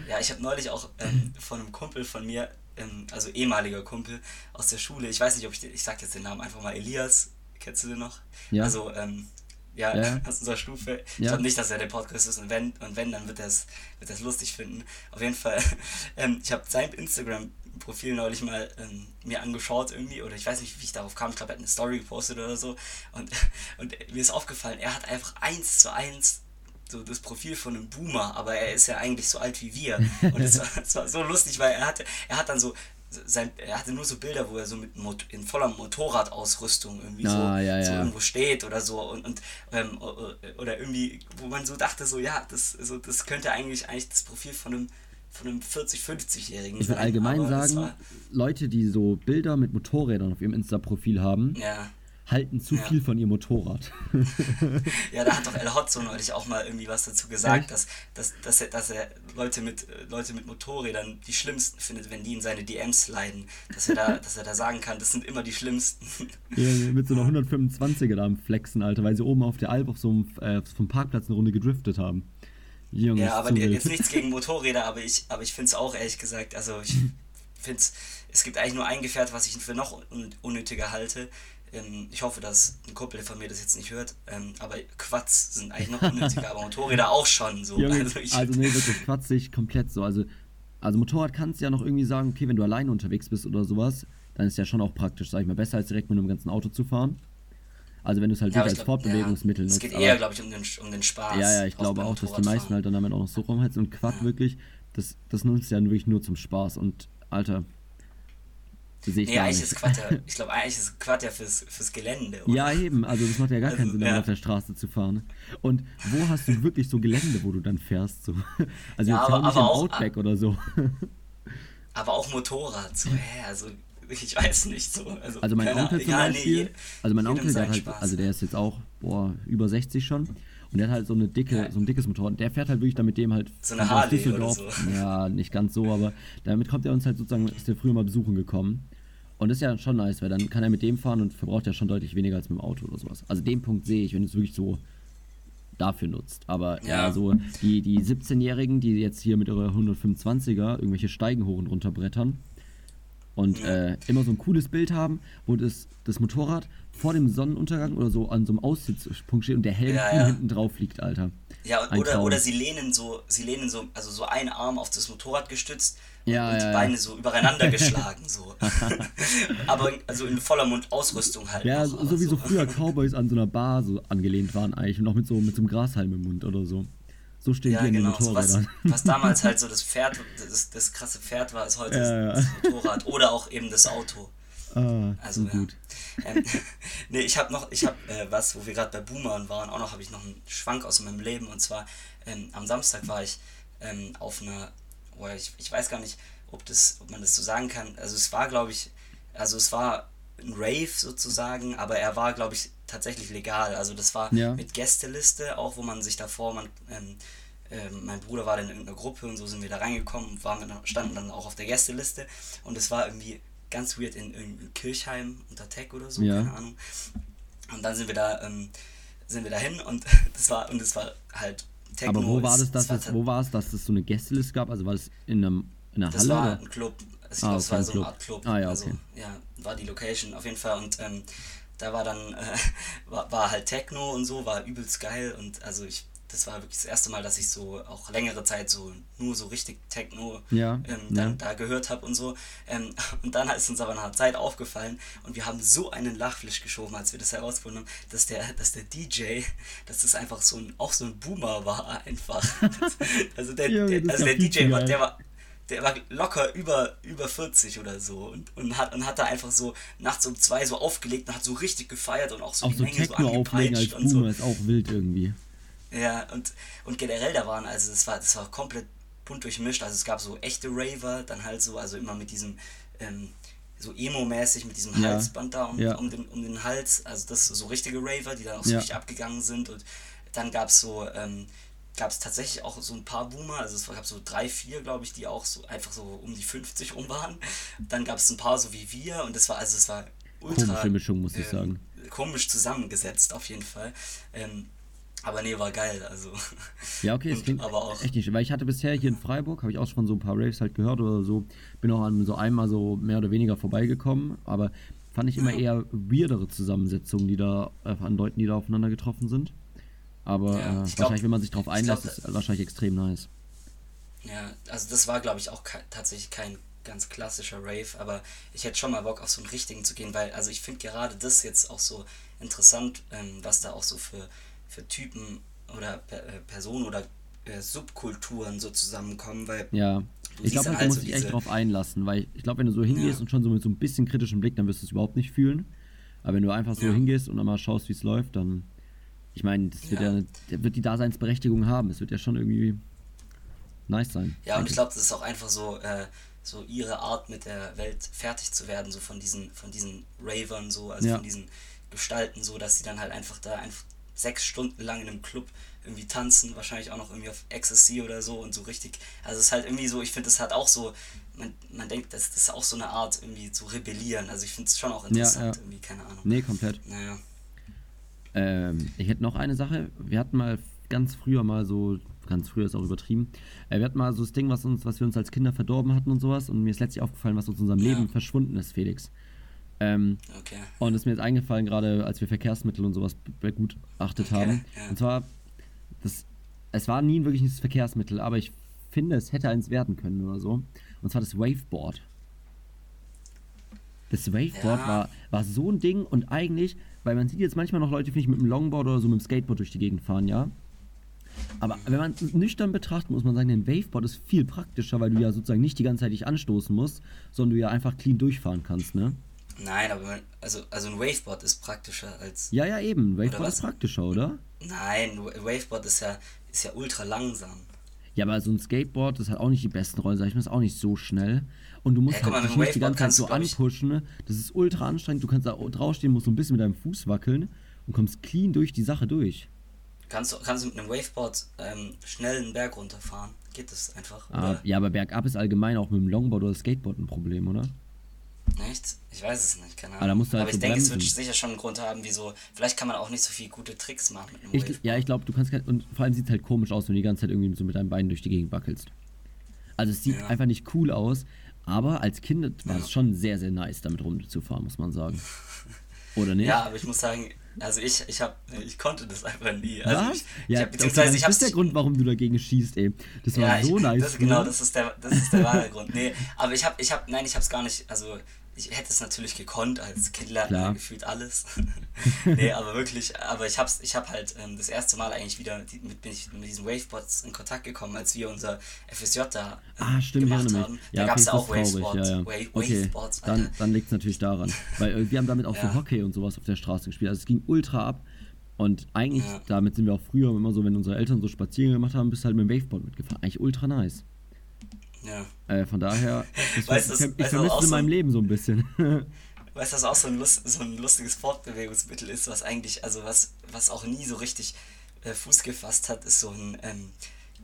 Ja, ich habe neulich auch ähm, von einem Kumpel von mir, ähm, also ehemaliger Kumpel aus der Schule, ich weiß nicht, ob ich den, ich sag jetzt den Namen einfach mal Elias, kennst du den noch? Ja. Also, ähm, ja, Ja. [LAUGHS] aus unserer Stufe. Ich Ja. glaube nicht, dass er der Podcast ist und wenn, und wenn dann wird er es wird er's lustig finden. Auf jeden Fall, [LAUGHS] ähm, ich habe sein Instagram ein Profil neulich mal ähm, mir angeschaut irgendwie, oder ich weiß nicht, wie ich darauf kam, ich glaube, er hat eine Story gepostet oder so. Und, [LAUGHS] und mir ist aufgefallen, er hat einfach eins zu eins so das Profil von einem Boomer, aber er ist ja eigentlich so alt wie wir. [LAUGHS] Und es war, war, so lustig, weil er hatte, er hat dann so sein, er hatte nur so Bilder, wo er so mit Mot in voller Motorradausrüstung irgendwie ah, so, ja, so irgendwo steht oder so und, und ähm, oder irgendwie, wo man so dachte, so ja, das, so, das könnte eigentlich eigentlich das Profil von einem von einem 40, 50-Jährigen. Ich will allgemein sagen, Leute, die so Bilder mit Motorrädern auf ihrem Insta-Profil haben, ja halten zu ja. viel von ihrem Motorrad. ja, da hat doch El Hotzo neulich auch mal irgendwie was dazu gesagt, dass, dass, dass, er, dass er Leute mit, Leute mit Motorrädern die schlimmsten findet, wenn die in seine DMs leiden. Dass er da, [LAUGHS] dass er da sagen kann, das sind immer die schlimmsten. ja, mit so einer 125er da am Flexen, Alter, weil sie oben auf der Alp auf so einem, äh, vom Parkplatz eine Runde gedriftet haben. Junge, ja, aber die, jetzt nichts gegen [LAUGHS] Motorräder, aber ich, aber ich finde es auch ehrlich gesagt, also ich finde es, es gibt eigentlich nur ein Gefährt, was ich für noch unnötiger halte, ähm, ich hoffe, dass ein Kumpel von mir das jetzt nicht hört. Ähm, aber Quads sind eigentlich noch unnötiger, aber Motorräder auch schon so. Junge, also, ich, also nee, wirklich Quads sehe ich komplett so. Also, also Motorrad kannst du ja noch irgendwie sagen, okay, wenn du alleine unterwegs bist oder sowas, dann ist ja schon auch praktisch, sag ich mal, besser als direkt mit einem ganzen Auto zu fahren. Also wenn du es halt ja, als glaub, Fortbewegungsmittel ja, nutzt. Es geht eher, glaube ich, um den, um den Spaß. Ja, ja, ich glaube auch, dass die meisten halt dann damit auch noch so rumheizen. Und Quad ja. wirklich, das, das nutzt ja wirklich nur zum Spaß. Und Alter, Sehe ich nee, nicht. ist ja, [LAUGHS] ich glaube, eigentlich ist Quad ja fürs, fürs Gelände. Oder? Ja, eben, also das macht ja gar also, keinen Sinn, ja. auf der Straße zu fahren. Und wo hast du wirklich so Gelände, wo du dann fährst? So? [LAUGHS] Also ja, jetzt aber, nicht aber auch, Outback oder so. [LAUGHS] Aber auch Motorrad, so, hä, also ich weiß nicht so. Also, also mein Onkel zum ja, Beispiel, nee, also mein Onkel, der halt, also der ist jetzt auch, boah, über 60 schon. Und der hat halt so eine dicke, ja. so ein dickes Motorrad. Der fährt halt wirklich damit dem halt so eine Harley Düsseldorf. Oder so. Ja, nicht ganz so, aber damit kommt er uns halt sozusagen, ist der früher mal besuchen gekommen. Und das ist ja schon nice, weil dann kann er mit dem fahren und verbraucht ja schon deutlich weniger als mit dem Auto oder sowas. Also den Punkt sehe ich, wenn du es wirklich so dafür nutzt. Aber ja, so die, die 17-Jährigen, die jetzt hier mit ihrer 125er irgendwelche Steigen hoch und runter brettern und ja. äh, immer so ein cooles Bild haben, wo das, das Motorrad vor dem Sonnenuntergang oder so an so einem Aussichtspunkt steht und der Helm ja, ja. hinten drauf liegt, Alter. Ja, oder, oder sie lehnen so, sie lehnen so, also so einen Arm auf das Motorrad gestützt ja, und ja, die Beine so übereinander [LAUGHS] geschlagen, so. [LAUGHS] aber also in voller Mundausrüstung halt. Ja, noch, so wie so früher Cowboys an so einer Bar so angelehnt waren eigentlich und auch mit so, mit so einem Grashalm im Mund oder so. So stehen ja, die in genau, den Motorrädern. So was, was, damals [LAUGHS] halt so das Pferd, das, das krasse Pferd war, ist heute ja, das, das Motorrad oder auch eben das Auto. Ah, also so gut. [LAUGHS] Ähm, [LAUGHS] nee, ich habe noch, ich habe äh, was, wo wir gerade bei Boomern waren, auch noch habe ich noch einen Schwank aus meinem Leben und zwar ähm, am Samstag war ich ähm, auf einer oder ich, ich weiß gar nicht, ob, das, ob man das so sagen kann. Also es war, glaube ich, also es war ein Rave sozusagen, aber er war, glaube ich, tatsächlich legal. Also das war ja. mit Gästeliste, auch wo man sich davor, man, ähm, äh, mein Bruder war dann in irgendeiner Gruppe und so sind wir da reingekommen und waren, standen dann auch auf der Gästeliste und es war irgendwie ganz weird in, in Kirchheim unter Tech oder so, ja. keine Ahnung. Und dann sind wir da, ähm, sind wir dahin und [LAUGHS] das war, und es war halt Techno Aber wo war das, dass das, wo war es, dass es so eine Gästeliste gab? Also war es in, einem, in einer das Halle? Das war ein Club. Ich ah, glaube, es war so eine Art Club. Ah, ja, also, okay. Ja, war die Location auf jeden Fall. Und ähm, da war dann, äh, [LAUGHS] war, war halt Techno und so, war übelst geil. Und also ich das war wirklich das erste Mal, dass ich so auch längere Zeit so nur so richtig Techno ja, ähm, dann, ja. da gehört habe und so. Ähm, [LAUGHS] und dann ist uns aber nach einer Zeit aufgefallen und wir haben so einen Lachflisch geschoben, als wir das herausgefunden haben, dass der, dass der DJ, dass das einfach so ein, auch so ein Boomer war einfach. [LAUGHS] [LAUGHS] also der, ja, der also der DJ war, der war, der war locker über, über 40 oder so und, und, hat, und hat da einfach so nachts um zwei so aufgelegt und hat so richtig gefeiert und auch so auch die so Menge Techno so angepeitscht als und Boomer so. ist auch wild irgendwie. Ja, und, und generell da waren, also das war, das war komplett bunt durchmischt. Also es gab so echte Raver, dann halt so, also immer mit diesem, ähm, so Emo-mäßig mit diesem ja. Halsband da um, ja. um, den, um den Hals. Also das so richtige Raver, die dann auch so ja. richtig abgegangen sind. Und dann gab es so, ähm, gab es tatsächlich auch so ein paar Boomer, also es gab so drei, vier, glaube ich, die auch so einfach so um die 50 rum waren. Dann gab es ein paar so wie wir und das war, also es war ultra. Komische Mischung, muss ich ähm, sagen. Komisch zusammengesetzt, auf jeden Fall. Ähm, aber nee, war geil, also. Ja, okay, es klingt aber auch echt nicht, weil ich hatte bisher hier in Freiburg, habe ich auch schon so ein paar Raves halt gehört oder so, bin auch an so einmal so mehr oder weniger vorbeigekommen, aber fand ich immer ja. eher weirdere Zusammensetzungen, die da, äh, an Leuten, die da aufeinander getroffen sind. Aber ja, äh, wahrscheinlich, glaub, wenn man sich drauf einlässt, glaub, ist wahrscheinlich extrem nice. Ja, also das war, glaube ich, auch ke tatsächlich kein ganz klassischer Rave, aber ich hätte schon mal Bock auf so einen richtigen zu gehen, weil, also ich finde gerade das jetzt auch so interessant, ähm, was da auch so für, für Typen oder äh, Personen oder äh, Subkulturen so zusammenkommen, weil ja. Ich glaube, halt, du musst dich echt drauf einlassen, weil ich glaube, wenn du so hingehst ja. und schon so mit so ein bisschen kritischem Blick, dann wirst du es überhaupt nicht fühlen. Aber wenn du einfach so ja. hingehst und dann mal schaust, wie es läuft, dann, ich meine, das wird ja, ja wird die Daseinsberechtigung haben. Es wird ja schon irgendwie nice sein. Ja, und ich glaube, das ist auch einfach so, äh, so ihre Art mit der Welt fertig zu werden, so von diesen, von diesen Ravern, so, also von diesen Gestalten, so, dass sie dann halt einfach da einfach sechs Stunden lang in einem Club irgendwie tanzen, wahrscheinlich auch noch irgendwie auf Ecstasy oder so und so richtig. Also es ist halt irgendwie so, ich finde, es hat auch so, man, man denkt, das, das ist auch so eine Art irgendwie zu rebellieren. Also ich finde es schon auch interessant, ja, ja. irgendwie, keine Ahnung. Nee, komplett. Naja. Ähm, ich hätte noch eine Sache. Wir hatten mal ganz früher mal so, ganz früher ist auch übertrieben, äh, wir hatten mal so das Ding, was, uns, was wir uns als Kinder verdorben hatten und sowas. Und mir ist letztlich aufgefallen, was aus unserem ja. Leben verschwunden ist, Felix. Ähm, okay. Und es ist mir jetzt eingefallen, gerade als wir Verkehrsmittel und sowas begutachtet okay, haben. Ja. Und zwar, das, es war nie wirklich ein Verkehrsmittel, aber ich finde, es hätte eins werden können oder so. Und zwar das Waveboard. Das Waveboard ja. war, war so ein Ding und eigentlich, weil man sieht jetzt manchmal noch Leute, finde ich, mit einem Longboard oder so mit dem Skateboard durch die Gegend fahren, ja. Aber wenn man es nüchtern betrachtet, muss man sagen, ein Waveboard ist viel praktischer, weil du ja sozusagen nicht die ganze Zeit dich anstoßen musst, sondern du ja einfach clean durchfahren kannst, ne? Nein, aber also, also ein Waveboard ist praktischer als. Ja, ja, eben. Waveboard ist praktischer, oder? Nein, Waveboard ist ja, ist ja ultra langsam. Ja, aber so ein Skateboard, das hat auch nicht die besten Rollen, sag ich mal, ist auch nicht so schnell. Und du musst ja, halt mal, nicht die ganze Zeit so anpushen. Ne? Das ist ultra anstrengend. Du kannst da draufstehen, musst so ein bisschen mit deinem Fuß wackeln und kommst clean durch die Sache durch. Kannst du, kannst du mit einem Waveboard ähm, schnell einen Berg runterfahren? Geht das einfach? Ah, ja, aber bergab ist allgemein auch mit dem Longboard oder Skateboard ein Problem, oder? Echt? Ich weiß es nicht, keine Ahnung. Aber, halt aber ich so denke, bremsen. es wird sicher schon einen Grund haben, wieso. Vielleicht kann man auch nicht so viele gute Tricks machen mit einem ich, Ja, ich glaube, du kannst. Und vor allem sieht es halt komisch aus, wenn du die ganze Zeit irgendwie so mit deinen Beinen durch die Gegend wackelst. Also, es sieht ja. einfach nicht cool aus, aber als Kind war ja. es schon sehr, sehr nice, damit rumzufahren, muss man sagen. Oder nicht? Ja, aber ich muss sagen, also ich, ich hab, ich konnte das einfach nie. Also Was? Ich, ja, ich hab, beziehungsweise okay, das ist der Grund, warum du dagegen schießt, ey. Das war ja, so ich, nice. Das, genau, das ist der, das ist der wahre Grund. Nee, aber ich hab, ich hab, nein, ich hab's gar nicht, also ich hätte es natürlich gekonnt, als Kind lernt man gefühlt alles. [LAUGHS] nee, aber wirklich, aber ich hab's, ich hab halt ähm, das erste Mal eigentlich wieder die, mit, bin ich mit diesen Waveboards in Kontakt gekommen, als wir unser FSJ da ähm, ah, stimmt, gemacht haben. Ja, da gab es ja auch Waveboards. Ja, ja. Wave, okay, Waveboards, dann, dann liegt es natürlich daran. [LAUGHS] Weil äh, wir haben damit auch ja. so Hockey und sowas auf der Straße gespielt. Also es ging ultra ab. Und eigentlich, ja. damit sind wir auch früher immer so, wenn unsere Eltern so Spazieren gemacht haben, bist du halt mit dem Waveboard mitgefahren. Eigentlich ultra nice. Ja. Äh, von daher, [LAUGHS] ich, weißt, das, ich, vermisse in meinem so, Leben so ein bisschen. [LAUGHS] weißt du, was auch so ein, Lust, so ein lustiges Fortbewegungsmittel ist, was eigentlich, also was, was auch nie so richtig äh, Fuß gefasst hat, ist so ein, ähm,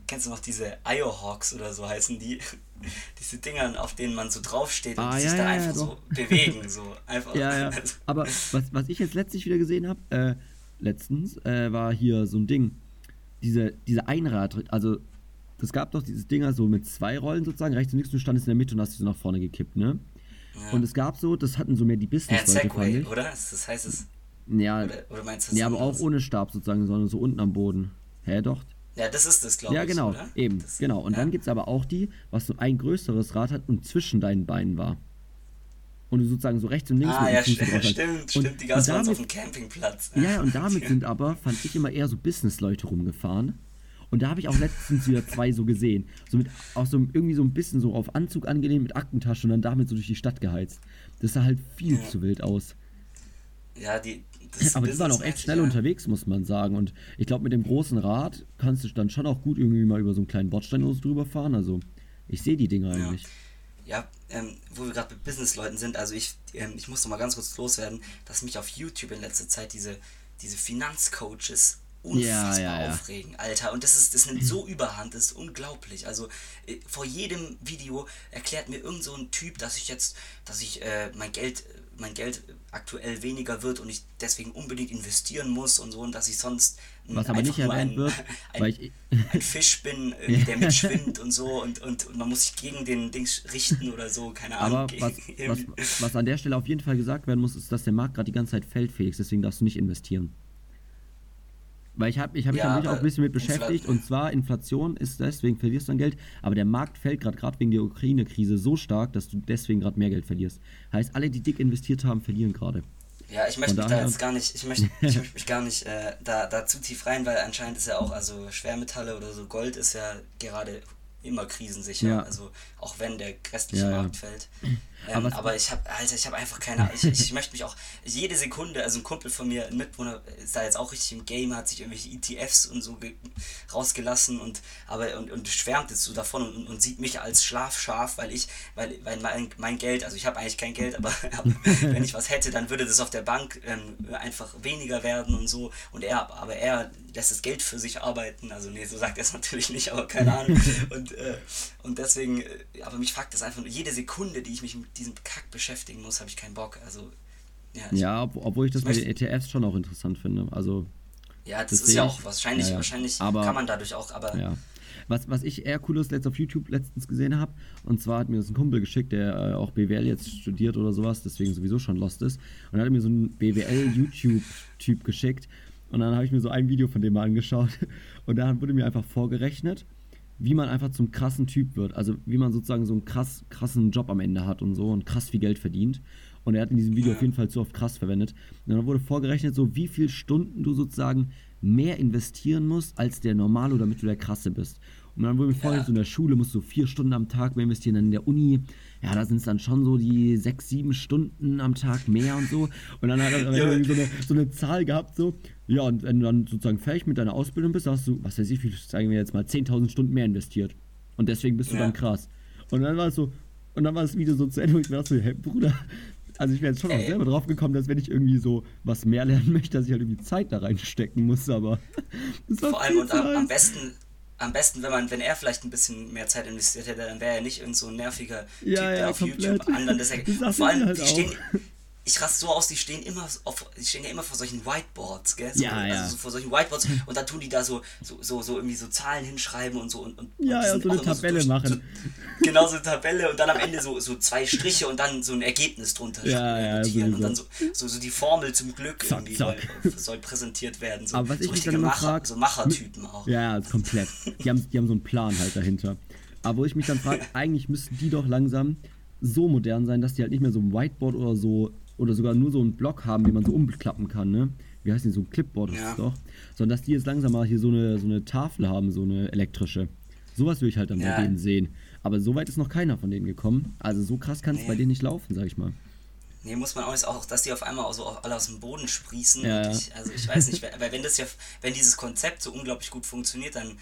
kennst du noch diese Iohawks oder so heißen die? [LAUGHS] diese Dinger, auf denen man so draufsteht und ah, ja, sich dann ja, einfach ja, so bewegen, so einfach. Ja, ja. Aber was, was ich jetzt letztlich wieder gesehen habe, äh, letztens, äh, war hier so ein Ding, diese, diese Einrad, also es gab doch dieses Dinger so mit zwei Rollen sozusagen, rechts und links, du standest in der Mitte und hast dich so nach vorne gekippt, ne? Ja. Und es gab so, das hatten so mehr die Business-Leute, ja, fand ich. oder? Das heißt es... Ja, oder, oder meinst du Ja, aber auch ohne Stab sozusagen, sondern so unten am Boden. Hä, doch? Ja, das ist das, glaube ich. Ja, genau, oder? eben, das, genau. Und ja. dann gibt es aber auch die, was so ein größeres Rad hat und zwischen deinen Beinen war. Und du sozusagen so rechts und links ah, ja, stimmt, stimmt, stimmt, die gab es auf dem Campingplatz. Ja, und [LAUGHS] damit sind aber, fand ich immer eher so Business-Leute rumgefahren. Und da habe ich auch letztens wieder zwei so gesehen. So mit, auch so irgendwie so ein bisschen so auf Anzug angelehnt mit Aktentasche und dann damit so durch die Stadt geheizt. Das sah halt viel ja. zu wild aus. Ja, die. Aber die waren auch echt schnell ja. unterwegs, muss man sagen. Und ich glaube, mit dem großen Rad kannst du dann schon auch gut irgendwie mal über so einen kleinen Bordstein drüber fahren. Also, ich sehe die Dinger eigentlich. Ja, ähm, wo wir gerade mit Businessleuten sind, also ich, ähm, ich muss noch mal ganz kurz loswerden, dass mich auf YouTube in letzter Zeit diese, diese Finanzcoaches unfassbar ja, ja, aufregen, Alter. Und das ist, das nimmt so überhand, das ist unglaublich. Also äh, vor jedem Video erklärt mir irgend so ein Typ, dass ich jetzt, dass ich äh, mein Geld, mein Geld aktuell weniger wird und ich deswegen unbedingt investieren muss und so und dass ich sonst was aber nicht erwähnt wird, [LAUGHS] ein, weil ich ein Fisch bin, [LAUGHS] der mitschwimmt und so und, und, und, man muss sich gegen den Dings richten oder so, keine Ahnung. Aber was, was, was an der Stelle auf jeden Fall gesagt werden muss, ist, dass der Markt gerade die ganze Zeit fällt, Felix, deswegen darfst du nicht investieren. Weil ich habe ich hab mich Ja, natürlich auch ein bisschen mit beschäftigt und zwar Inflation ist deswegen verlierst du an Geld, aber der Markt fällt gerade gerade wegen der Ukraine-Krise so stark, dass du deswegen gerade mehr Geld verlierst. Heißt, alle, die dick investiert haben, verlieren gerade. Ja, ich möchte mich da jetzt gar nicht, ich möchte, [LAUGHS] ich möchte mich gar nicht äh, da, da zu tief rein, weil anscheinend ist ja auch, also Schwermetalle oder so Gold ist ja gerade immer krisensicher, Ja. also auch wenn der restliche Ja, ja. Markt fällt. Ähm, Aber aber, ich habe, Alter, ich habe einfach keine Ahnung, ich, ich möchte mich auch, jede Sekunde, also ein Kumpel von mir, ein Mitwohner, ist da jetzt auch richtig im Game, hat sich irgendwelche ETFs und so ge rausgelassen und aber und, und schwärmt jetzt so davon und, und sieht mich als Schlafschaf, weil ich, weil, weil mein, mein Geld, also ich habe eigentlich kein Geld, aber, aber [LAUGHS] wenn ich was hätte, dann würde das auf der Bank ähm, einfach weniger werden und so. Und er, aber er lässt das Geld für sich arbeiten. Also nee, so sagt er es natürlich nicht, aber keine Ahnung. [LAUGHS] Und, äh, und deswegen, äh, aber mich fragt das einfach, nur, jede Sekunde, die ich mich mit diesem Kack beschäftigen muss, habe ich keinen Bock. Also ja, Ja, ob, obwohl ich das Ich bei den ETFs schon auch interessant finde. Also, ja das, das ist ja auch wahrscheinlich, Ja, ja. wahrscheinlich Aber- kann man dadurch auch, aber ja. Was, was ich eher cooles letzt auf YouTube letztens gesehen habe, und zwar hat mir das ein Kumpel geschickt, der äh, auch BWL jetzt studiert oder sowas, deswegen sowieso schon lost ist. Und hat mir so einen BWL-YouTube-Typ [LAUGHS] geschickt. Und dann habe ich mir so ein Video von dem mal angeschaut. [LAUGHS] Und da wurde mir einfach vorgerechnet, wie man einfach zum krassen Typ wird. Also wie man sozusagen so einen krass, krassen Job am Ende hat und so und krass viel Geld verdient. Und er hat in diesem Video auf jeden Fall zu oft krass verwendet. Und dann wurde vorgerechnet, so wie viele Stunden du sozusagen mehr investieren musst als der Normalo, damit du der Krasse bist. Und dann wurde mir vorgerechnet, so in der Schule musst du vier Stunden am Tag mehr investieren, dann in der Uni, ja, da sind es dann schon so die sechs, sieben Stunden am Tag mehr und so. Und dann hat er dann Ja. so eine, so eine Zahl gehabt, so, ja, und wenn du dann sozusagen fertig mit deiner Ausbildung bist, hast du, was weiß ich, wie, sagen wir jetzt mal, 10.000 Stunden mehr investiert. Und deswegen bist du Ja. dann krass. Und dann war es so, und dann war das Video so zu Ende, wo ich mir dachte, so, hey Bruder, also ich wäre jetzt schon auch selber drauf gekommen, dass wenn ich irgendwie so was mehr lernen möchte, dass ich halt irgendwie Zeit da reinstecken muss, aber [LAUGHS] das war vor allem und am, am besten, am besten, wenn man, wenn er vielleicht ein bisschen mehr Zeit investiert hätte, dann wäre er nicht irgend so ein nerviger Ja, Typ, der ja, auf komplett. YouTube anderen das [LAUGHS] sagt Vor er allem, halt die stehen, ich raste so aus, die stehen immer auf, die stehen ja immer vor solchen Whiteboards, gell? So, Ja, also ja. so vor solchen Whiteboards und dann tun die da so, so, so, so irgendwie so Zahlen hinschreiben und so und, und Ja, ja, so eine auch immer Tabelle machen. So, genau, so eine Tabelle und dann am Ende so, so zwei Striche und dann so ein Ergebnis drunter Ja, ja, und dann so, so, so die Formel zum Glück Zack, irgendwie zack. Soll, soll präsentiert werden. So, Aber was ich so mich dann Macher, frag- so Machertypen auch. Ja, ja, komplett. Die haben, die haben so einen Plan halt dahinter. Aber wo ich mich dann frage, [LAUGHS] eigentlich müssten die doch langsam so modern sein, dass die halt nicht mehr so ein Whiteboard oder so oder sogar nur so einen Block haben, den man so umklappen kann, ne? Wie heißt die, so ein Clipboard ist Ja. es doch. Sondern dass die jetzt langsam mal hier so eine, so eine Tafel haben, so eine elektrische. Sowas will ich halt dann Ja. bei denen sehen. Aber so weit ist noch keiner von denen gekommen. Also so krass kann es Nee. bei denen nicht laufen, sag ich mal. Nee, muss man auch nicht, auch, dass die auf einmal auch so alle aus dem Boden sprießen. Ja. ich, also ich weiß nicht, weil wenn das ja, wenn dieses Konzept so unglaublich gut funktioniert, dann,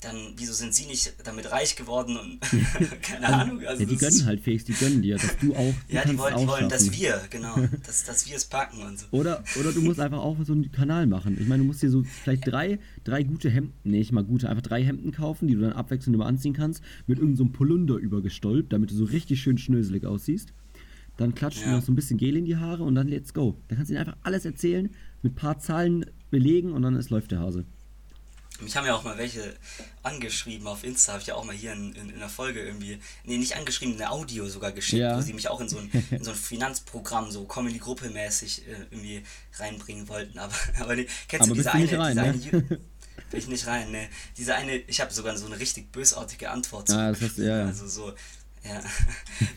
dann wieso sind sie nicht damit reich geworden und [LAUGHS] [LAUGHS] keine Ahnung. Also ja, die gönnen halt Felix, die gönnen dir, dass du auch, du Ja, die wollen, die wollen, dass wir, genau, [LAUGHS] dass, dass wir es packen und so. Oder, oder du musst einfach auch so einen Kanal machen. Ich meine, du musst dir so vielleicht drei, drei gute Hemden, nee, nicht mal gute, einfach drei Hemden kaufen, die du dann abwechselnd immer anziehen kannst, mit irgendeinem so einem Polunder übergestolpt, damit du so richtig schön schnöselig aussiehst. Dann klatscht du Ja. noch so ein bisschen Gel in die Haare und dann let's go. Dann kannst du ihnen einfach alles erzählen, mit ein paar Zahlen belegen und dann ist, läuft der Hase. Mich haben ja auch mal welche angeschrieben auf Insta, habe ich ja auch mal hier in, in, in der Folge irgendwie, nee, nicht angeschrieben, eine Audio sogar geschickt, Ja. wo sie mich auch in so ein, [LAUGHS] in so ein Finanzprogramm, so Comedy-Gruppe mäßig äh, irgendwie reinbringen wollten. Aber, [LAUGHS] aber nee, kennst Aber du diese du nicht eine, rein, diese ne? eine [LAUGHS] Bin ich nicht rein, ne? Diese eine, ich habe sogar so eine richtig bösartige Antwort Ah, das du, ja, ja. Also so, ja.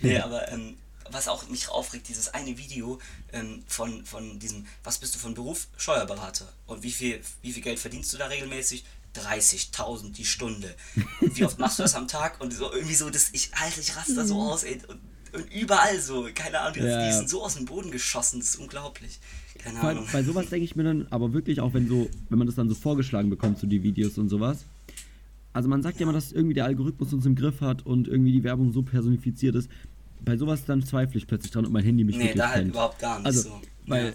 nee, aber ähm, was auch mich aufregt, dieses eine Video ähm, von, von diesem, was bist du von Beruf? Steuerberater. Und wie viel, wie viel Geld verdienst du da regelmäßig? 30.000 die Stunde. Und [LAUGHS] wie oft machst du das am Tag? Und so irgendwie so, das, ich, Alter, ich raste da so aus, ey. Und, und überall so, keine Ahnung, die, Mhm. Ja, die sind so aus dem Boden geschossen, das ist unglaublich. Keine allem Ahnung. bei sowas denke ich mir dann, aber wirklich auch wenn so, wenn man das dann so vorgeschlagen bekommt, so die Videos und sowas. Also man sagt ja immer, dass irgendwie der Algorithmus uns im Griff hat und irgendwie die Werbung so personifiziert ist. Bei sowas dann zweifle ich plötzlich dran, ob mein Handy mich Nee, wirklich da halt kennt. überhaupt gar nicht Also, so. weil, Ja.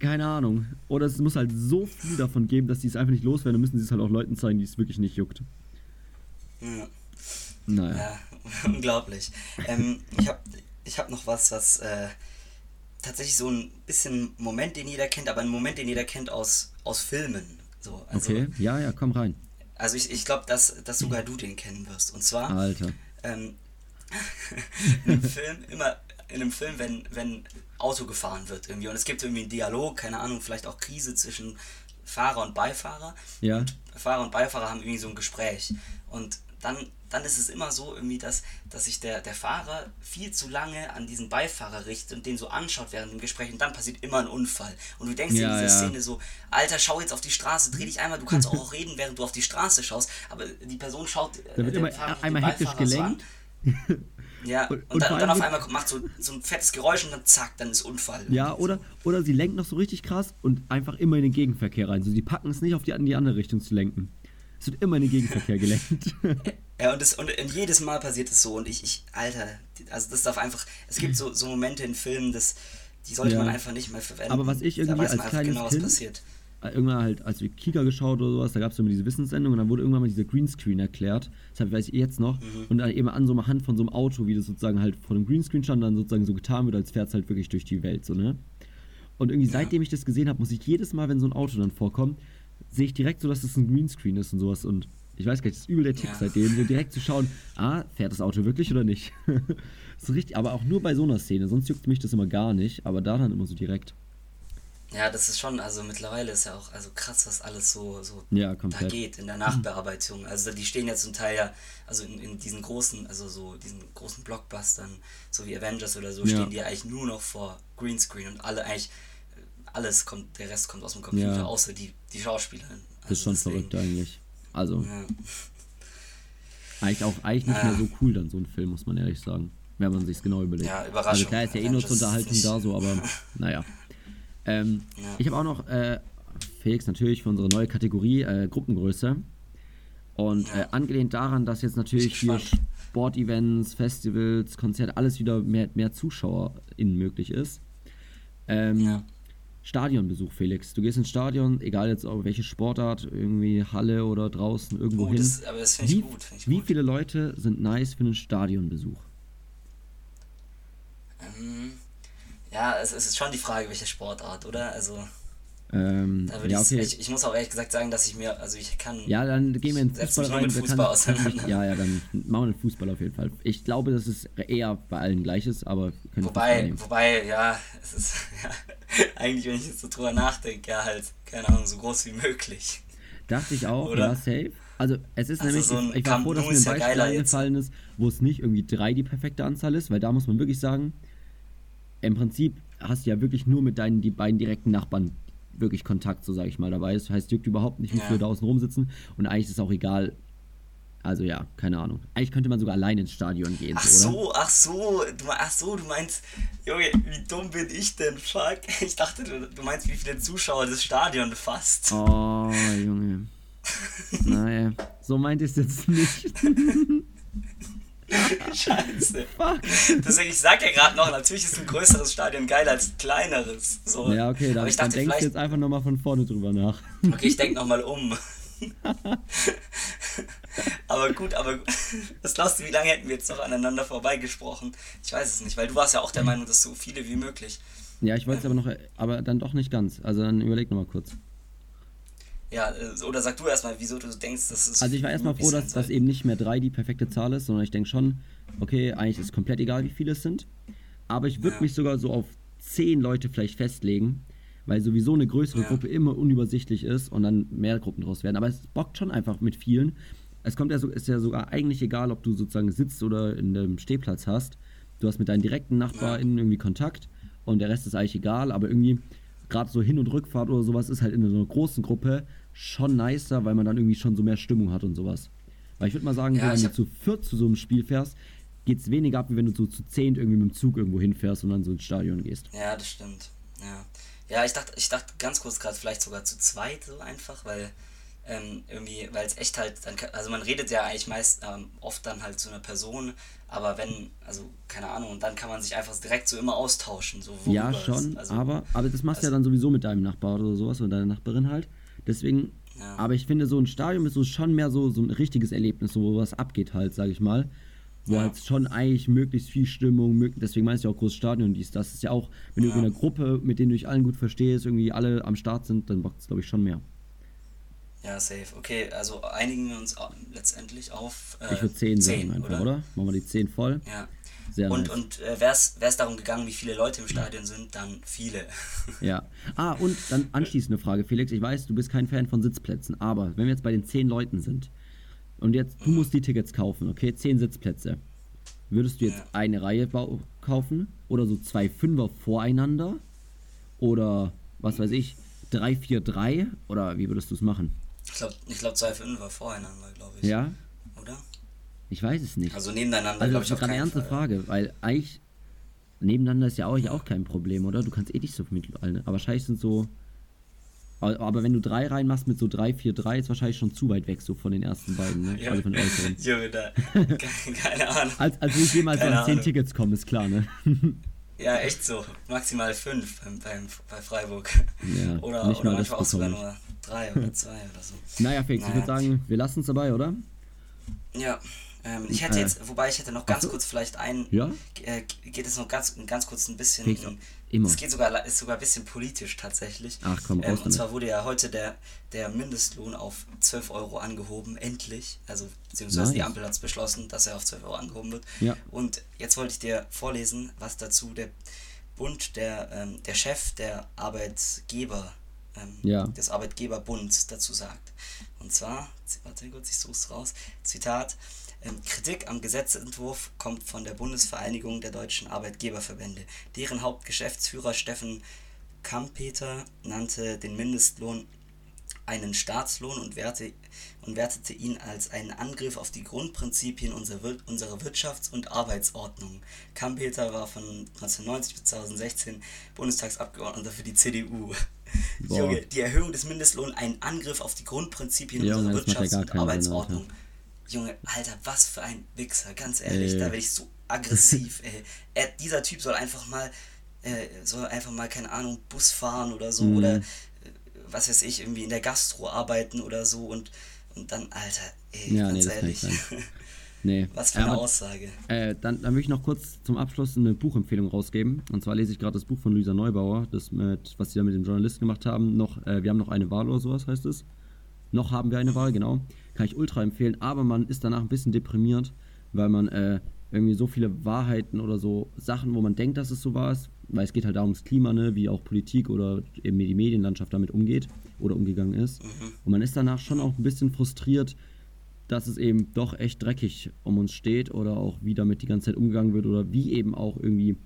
keine Ahnung. Oder es muss halt so viel davon geben, dass die es einfach nicht loswerden. Dann müssen sie es halt auch Leuten zeigen, die es wirklich nicht juckt. Ja. Naja. Ja, [LAUGHS] unglaublich. Ähm, ich habe ich hab noch was, was äh, tatsächlich so ein bisschen Moment, den jeder kennt, aber ein Moment, den jeder kennt aus, aus Filmen. So, also, Okay, ja, ja, komm rein. also ich, ich glaube, dass, dass sogar du den kennen wirst. Und zwar Alter. ähm, in einem Film, immer in einem Film, wenn, wenn Auto gefahren wird irgendwie und es gibt irgendwie einen Dialog, keine Ahnung, vielleicht auch Krise zwischen Fahrer und Beifahrer. Ja. Und Fahrer und Beifahrer haben irgendwie so ein Gespräch. Und dann, dann ist es immer so, irgendwie, dass, dass sich der, der Fahrer viel zu lange an diesen Beifahrer richtet und den so anschaut während dem Gespräch und dann passiert immer ein Unfall. Und du denkst Ja, in dieser ja. Szene so, Alter, schau jetzt auf die Straße, dreh dich einmal, du kannst auch [LAUGHS] reden, während du auf die Straße schaust, aber die Person schaut äh, Da wird immer Fahrer, einmal hektisch Beifahrer so an. gelenkt. Ja, [LAUGHS] Und- und, dann, dann auf einmal macht so, so ein fettes Geräusch und dann zack, dann ist Unfall. Ja, oder, oder sie lenken noch so richtig krass und einfach immer in den Gegenverkehr rein. So, sie packen es nicht auf die, in die andere Richtung zu lenken. Es wird immer in den Gegenverkehr gelenkt. [LAUGHS] [LAUGHS] Ja, und, das, und, und jedes Mal passiert es so und ich, ich, Alter, also das darf einfach, es gibt so, so Momente in Filmen, das, die sollte Ja. man einfach nicht mehr verwenden. Aber was ich Da irgendwie als kleines genau, was Kind- passiert. Irgendwann halt, als wir Kika geschaut oder sowas, da gab es immer diese Wissenssendung und dann wurde irgendwann mal dieser Greenscreen erklärt. Das weiß ich jetzt noch. Mhm. Und dann eben an so einer Hand von so einem Auto, wie das sozusagen halt vor dem Greenscreen stand, dann sozusagen so getan wird, als fährt es halt wirklich durch die Welt, so, ne? Und irgendwie seitdem ich das gesehen habe, muss ich jedes Mal, wenn so ein Auto dann vorkommt, sehe ich direkt so, dass das ein Greenscreen ist und sowas. Und ich weiß gar nicht, das ist übel der Tick Ja. seitdem, so direkt zu schauen, ah, fährt das Auto wirklich oder nicht? [LAUGHS] so richtig, aber auch nur bei so einer Szene, sonst juckt mich das immer gar nicht, aber da dann immer so direkt. Ja, das ist schon, also mittlerweile ist ja auch also krass, was alles so, so Ja, da geht in der Nachbearbeitung. Also die stehen ja zum Teil ja, also in, in diesen großen, also so diesen großen Blockbustern, so wie Avengers oder so, Ja. stehen die ja eigentlich nur noch vor Greenscreen und alle eigentlich, alles kommt, der Rest kommt aus dem Computer, Ja. außer die, die Schauspielerin. Das ist schon deswegen, verrückt eigentlich. Also, eigentlich auch eigentlich nicht mehr so cool dann so ein Film, muss man ehrlich sagen. Wenn man sich's genau überlegt. Ja, Überraschung. Also klar ist ja eh nur zur Unterhaltung da so, aber [LAUGHS] naja. Ähm, Ja. Ich habe auch noch, äh, Felix, natürlich für unsere neue Kategorie äh, Gruppengröße. Und Ja. äh, angelehnt daran, dass jetzt natürlich Ich hier. Sportevents, Festivals, Konzerte, alles wieder mehr, mehr ZuschauerInnen möglich ist. Ähm, Ja. Stadionbesuch, Felix. Du gehst ins Stadion, egal jetzt auch welche Sportart, irgendwie Halle oder draußen, irgendwo Oh, hin. das, aber das finde ich Wie, gut. Find ich wie gut. viele Leute sind nice für einen Stadionbesuch? Ähm, ja, es, ist schon die Frage, welche Sportart, oder? Also, Ähm, da würde ja, ich, okay. ich, ich muss auch ehrlich gesagt sagen, dass ich mir, also ich kann. ja, dann gehen wir in setz Fußball rein. mit Fußball auseinander. ja, ja, dann machen wir den Fußball auf jeden Fall. Ich glaube, dass es eher bei allen gleich ist, aber Wobei, wobei, ja, es ist [LAUGHS] ja, eigentlich, wenn ich jetzt so drüber nachdenke, ja halt, keine Ahnung, so groß wie möglich. Dachte ich auch, Oder? ja, safe. Also es ist Also nämlich, so ein ich, ich war froh, dass mir ein ja Beispiel eingefallen ist, wo es nicht irgendwie drei die perfekte Anzahl ist, weil da muss man wirklich sagen, im Prinzip hast du ja wirklich nur mit deinen die beiden direkten Nachbarn wirklich Kontakt, so sage ich mal, dabei. Das heißt, juckt überhaupt nicht, wie Ja. viele da außen rumsitzen und eigentlich ist es auch egal. Also ja, keine Ahnung. Eigentlich könnte man sogar allein ins Stadion gehen, Ach so, so, ach so, du, ach so, du meinst, Junge, wie dumm bin ich denn, fuck? [LAUGHS] Ich dachte, du, du meinst, wie viele Zuschauer das Stadion fasst. Oh, Junge. [LAUGHS] naja, so meint es jetzt nicht. [LAUGHS] [LAUGHS] Scheiße. Deswegen, ich sag ja gerade noch, natürlich ist ein größeres Stadion geiler als ein kleineres. So. Ja, okay, dann, Aber ich dann dachte denkst du jetzt einfach nochmal von vorne drüber nach. okay, ich denk nochmal um. [LAUGHS] aber gut, aber was glaubst du, wie lange hätten wir jetzt noch aneinander vorbeigesprochen? Ich weiß es nicht, weil du warst ja auch der Meinung, dass so viele wie möglich. Ja, ich wollte es aber noch, aber dann doch nicht ganz. Also dann überleg nochmal kurz. Ja, äh, oder sag du erstmal, wieso du denkst, dass es. Also ich war erstmal froh, dass das eben nicht mehr drei die perfekte Zahl ist, sondern ich denke schon, okay, eigentlich ist es komplett egal, wie viele es sind. Aber ich würde Ja. mich sogar so auf zehn Leute vielleicht festlegen, weil sowieso eine größere Ja. Gruppe immer unübersichtlich ist und dann mehr Gruppen draus werden. Aber es bockt schon einfach mit vielen. Es kommt ja so, ist ja sogar eigentlich egal, ob du sozusagen sitzt oder in einem Stehplatz hast. Du hast mit deinen direkten NachbarInnen irgendwie Kontakt und der Rest ist eigentlich egal, aber irgendwie gerade so Hin- und Rückfahrt oder sowas ist halt in so einer großen Gruppe schon nicer, weil man dann irgendwie schon so mehr Stimmung hat und sowas. Weil ich würde mal sagen, Ja, so, wenn du zu viert zu so einem Spiel fährst, geht es weniger ab, wie wenn du so zu zehnt irgendwie mit dem Zug irgendwo hinfährst und dann so ins Stadion gehst. Ja, das stimmt. Ja. Ja, ich dachte, ich dachte ganz kurz gerade vielleicht sogar zu zweit so einfach, weil ähm, irgendwie, weil es echt halt, dann, also man redet ja eigentlich meist ähm, oft dann halt zu einer Person, aber wenn, also keine Ahnung, und dann kann man sich einfach direkt so immer austauschen, so Ja, schon, also, aber, aber das machst du ja also- dann sowieso mit deinem Nachbar oder sowas oder deiner Nachbarin halt. Deswegen, Ja. aber ich finde, so ein Stadion ist so schon mehr so, so ein richtiges Erlebnis, so wo was abgeht halt, sag ich mal. Wo Ja. halt schon eigentlich möglichst viel Stimmung, deswegen meinst du ja auch großes Stadion, dies, das ist ja auch, wenn du Ja. in einer Gruppe, mit denen du dich allen gut verstehst, irgendwie alle am Start sind, dann bockt es, glaube ich, schon mehr. Ja, safe. Okay, also einigen wir uns letztendlich auf äh, Ich würde 10 sagen einfach, oder? Machen wir die 10 voll. Ja. Sehr und nice. und äh, wäre es darum gegangen, wie viele Leute im Stadion sind, dann viele. Ja. Ah, und dann [LAUGHS] anschließende Frage, Felix. Ich weiß, du bist kein Fan von Sitzplätzen, aber wenn wir jetzt bei den zehn Leuten sind und jetzt du musst die Tickets kaufen, okay, zehn Sitzplätze, würdest du jetzt Ja. eine Reihe kaufen oder so zwei Fünfer voreinander oder was weiß ich, drei, vier, drei oder wie würdest du es machen? Ich glaube, ich glaub, zwei Fünfer voreinander, glaube ich. Ja, Oder? ich weiß es nicht. Also nebeneinander, Also das ist auf eine ernste Fall. Frage, weil eigentlich nebeneinander ist ja auch, ja auch kein Problem, oder? Du kannst eh nicht so mit allen, aber wahrscheinlich sind so. Aber wenn du drei reinmachst mit so 3, 4, 3, ist wahrscheinlich schon zu weit weg so von den ersten beiden, ne? Ja. Also von den äußeren. [LAUGHS] Junge, da. [LAUGHS] Keine, Ahnung. Als, als ich jemals Keine an 10 Ahnung. Tickets komme, ist klar, ne? [LAUGHS] Ja, echt so. Maximal fünf beim, beim, bei Freiburg. Ja, oder nicht oder manchmal auch sogar nur drei oder zwei oder so. naja, Felix, ich Naja. würde sagen, wir lassen es dabei, oder? Ja, ähm, ich hätte Äh, jetzt, wobei ich hätte noch ganz kurz vielleicht ein, Ja? äh, geht es noch ganz, ganz kurz ein bisschen, Felix, in, immer. es geht sogar, ist sogar ein bisschen politisch tatsächlich. Ach komm, ähm, Und zwar wurde ja heute der, der Mindestlohn auf 12 Euro angehoben, endlich. Also, beziehungsweise die Nice. Ampel hat es beschlossen, dass er auf 12 Euro angehoben wird. Ja. Und jetzt wollte ich dir vorlesen, was dazu der Bund, der, ähm, der Chef der Arbeitgeber, ähm, Ja. des Arbeitgeberbunds dazu sagt. Und zwar, warte kurz, ich suche es raus, Zitat, ähm, Kritik am Gesetzentwurf kommt von der Bundesvereinigung der deutschen Arbeitgeberverbände. Deren Hauptgeschäftsführer Steffen Kampeter nannte den Mindestlohn einen Staatslohn und, werte, und wertete ihn als einen Angriff auf die Grundprinzipien unserer, unserer Wirtschafts- und Arbeitsordnung. Kampeter war von 1990 bis 2016 Bundestagsabgeordneter für die CDU. Boah. Junge, die Erhöhung des Mindestlohns ein Angriff auf die Grundprinzipien Junge, unserer ja Wirtschafts- gar und Arbeitsordnung. Junge, Alter, was für ein Wichser, ganz ehrlich, Ey. da werde ich so aggressiv, [LAUGHS] ey. Er, dieser Typ soll einfach mal, äh, soll einfach mal, keine Ahnung, Bus fahren oder so Mhm. oder äh, was weiß ich, irgendwie in der Gastro arbeiten oder so und, und dann, Alter, ey, Ja, nee, ganz kann ehrlich. [LAUGHS] Nee. was für eine Aber- Aussage. Äh, dann, dann will ich noch kurz zum Abschluss eine Buchempfehlung rausgeben. Und zwar lese ich gerade das Buch von Luisa Neubauer, das mit, was sie da mit dem Journalisten gemacht haben. Noch, äh, wir haben noch eine Wahl oder sowas, heißt es. Noch haben wir eine Wahl, genau. Kann ich ultra empfehlen, aber man ist danach ein bisschen deprimiert, weil man äh, irgendwie so viele Wahrheiten oder so Sachen, wo man denkt, dass es so war, ist, weil es geht halt darum, das Klima, ne, wie auch Politik oder eben die Medienlandschaft damit umgeht oder umgegangen ist. Und man ist danach schon auch ein bisschen frustriert, dass es eben doch echt dreckig um uns steht oder auch wie damit die ganze Zeit umgegangen wird oder wie eben auch irgendwie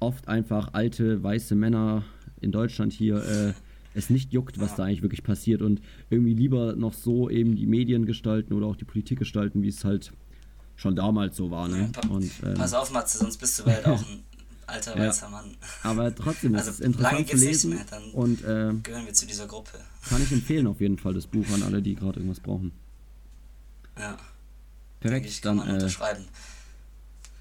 oft einfach alte weiße Männer in Deutschland hier äh, es nicht juckt, was da eigentlich wirklich passiert und irgendwie lieber noch so eben die Medien gestalten oder auch die Politik gestalten, wie es halt schon damals so war. Ne? Pa- Und, ähm, Pass auf, Matze, sonst bist du bald auch ein [LAUGHS] alter Ja. weißer Mann. aber trotzdem, es Also, ist lange interessant zu lesen mehr, und äh, Gehören wir zu dieser Gruppe. kann ich empfehlen auf jeden Fall das Buch an alle, die gerade irgendwas brauchen. Ja, Perfekt, ich, kann dann man äh,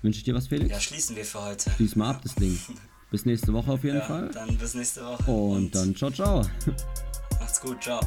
wünsche ich dir was, Felix. Ja, schließen wir für heute. Schließ mal ab das Ding. [LAUGHS] Bis nächste Woche auf jeden Ja, Fall. dann bis nächste Woche. Und dann ciao, ciao. Macht's gut, ciao.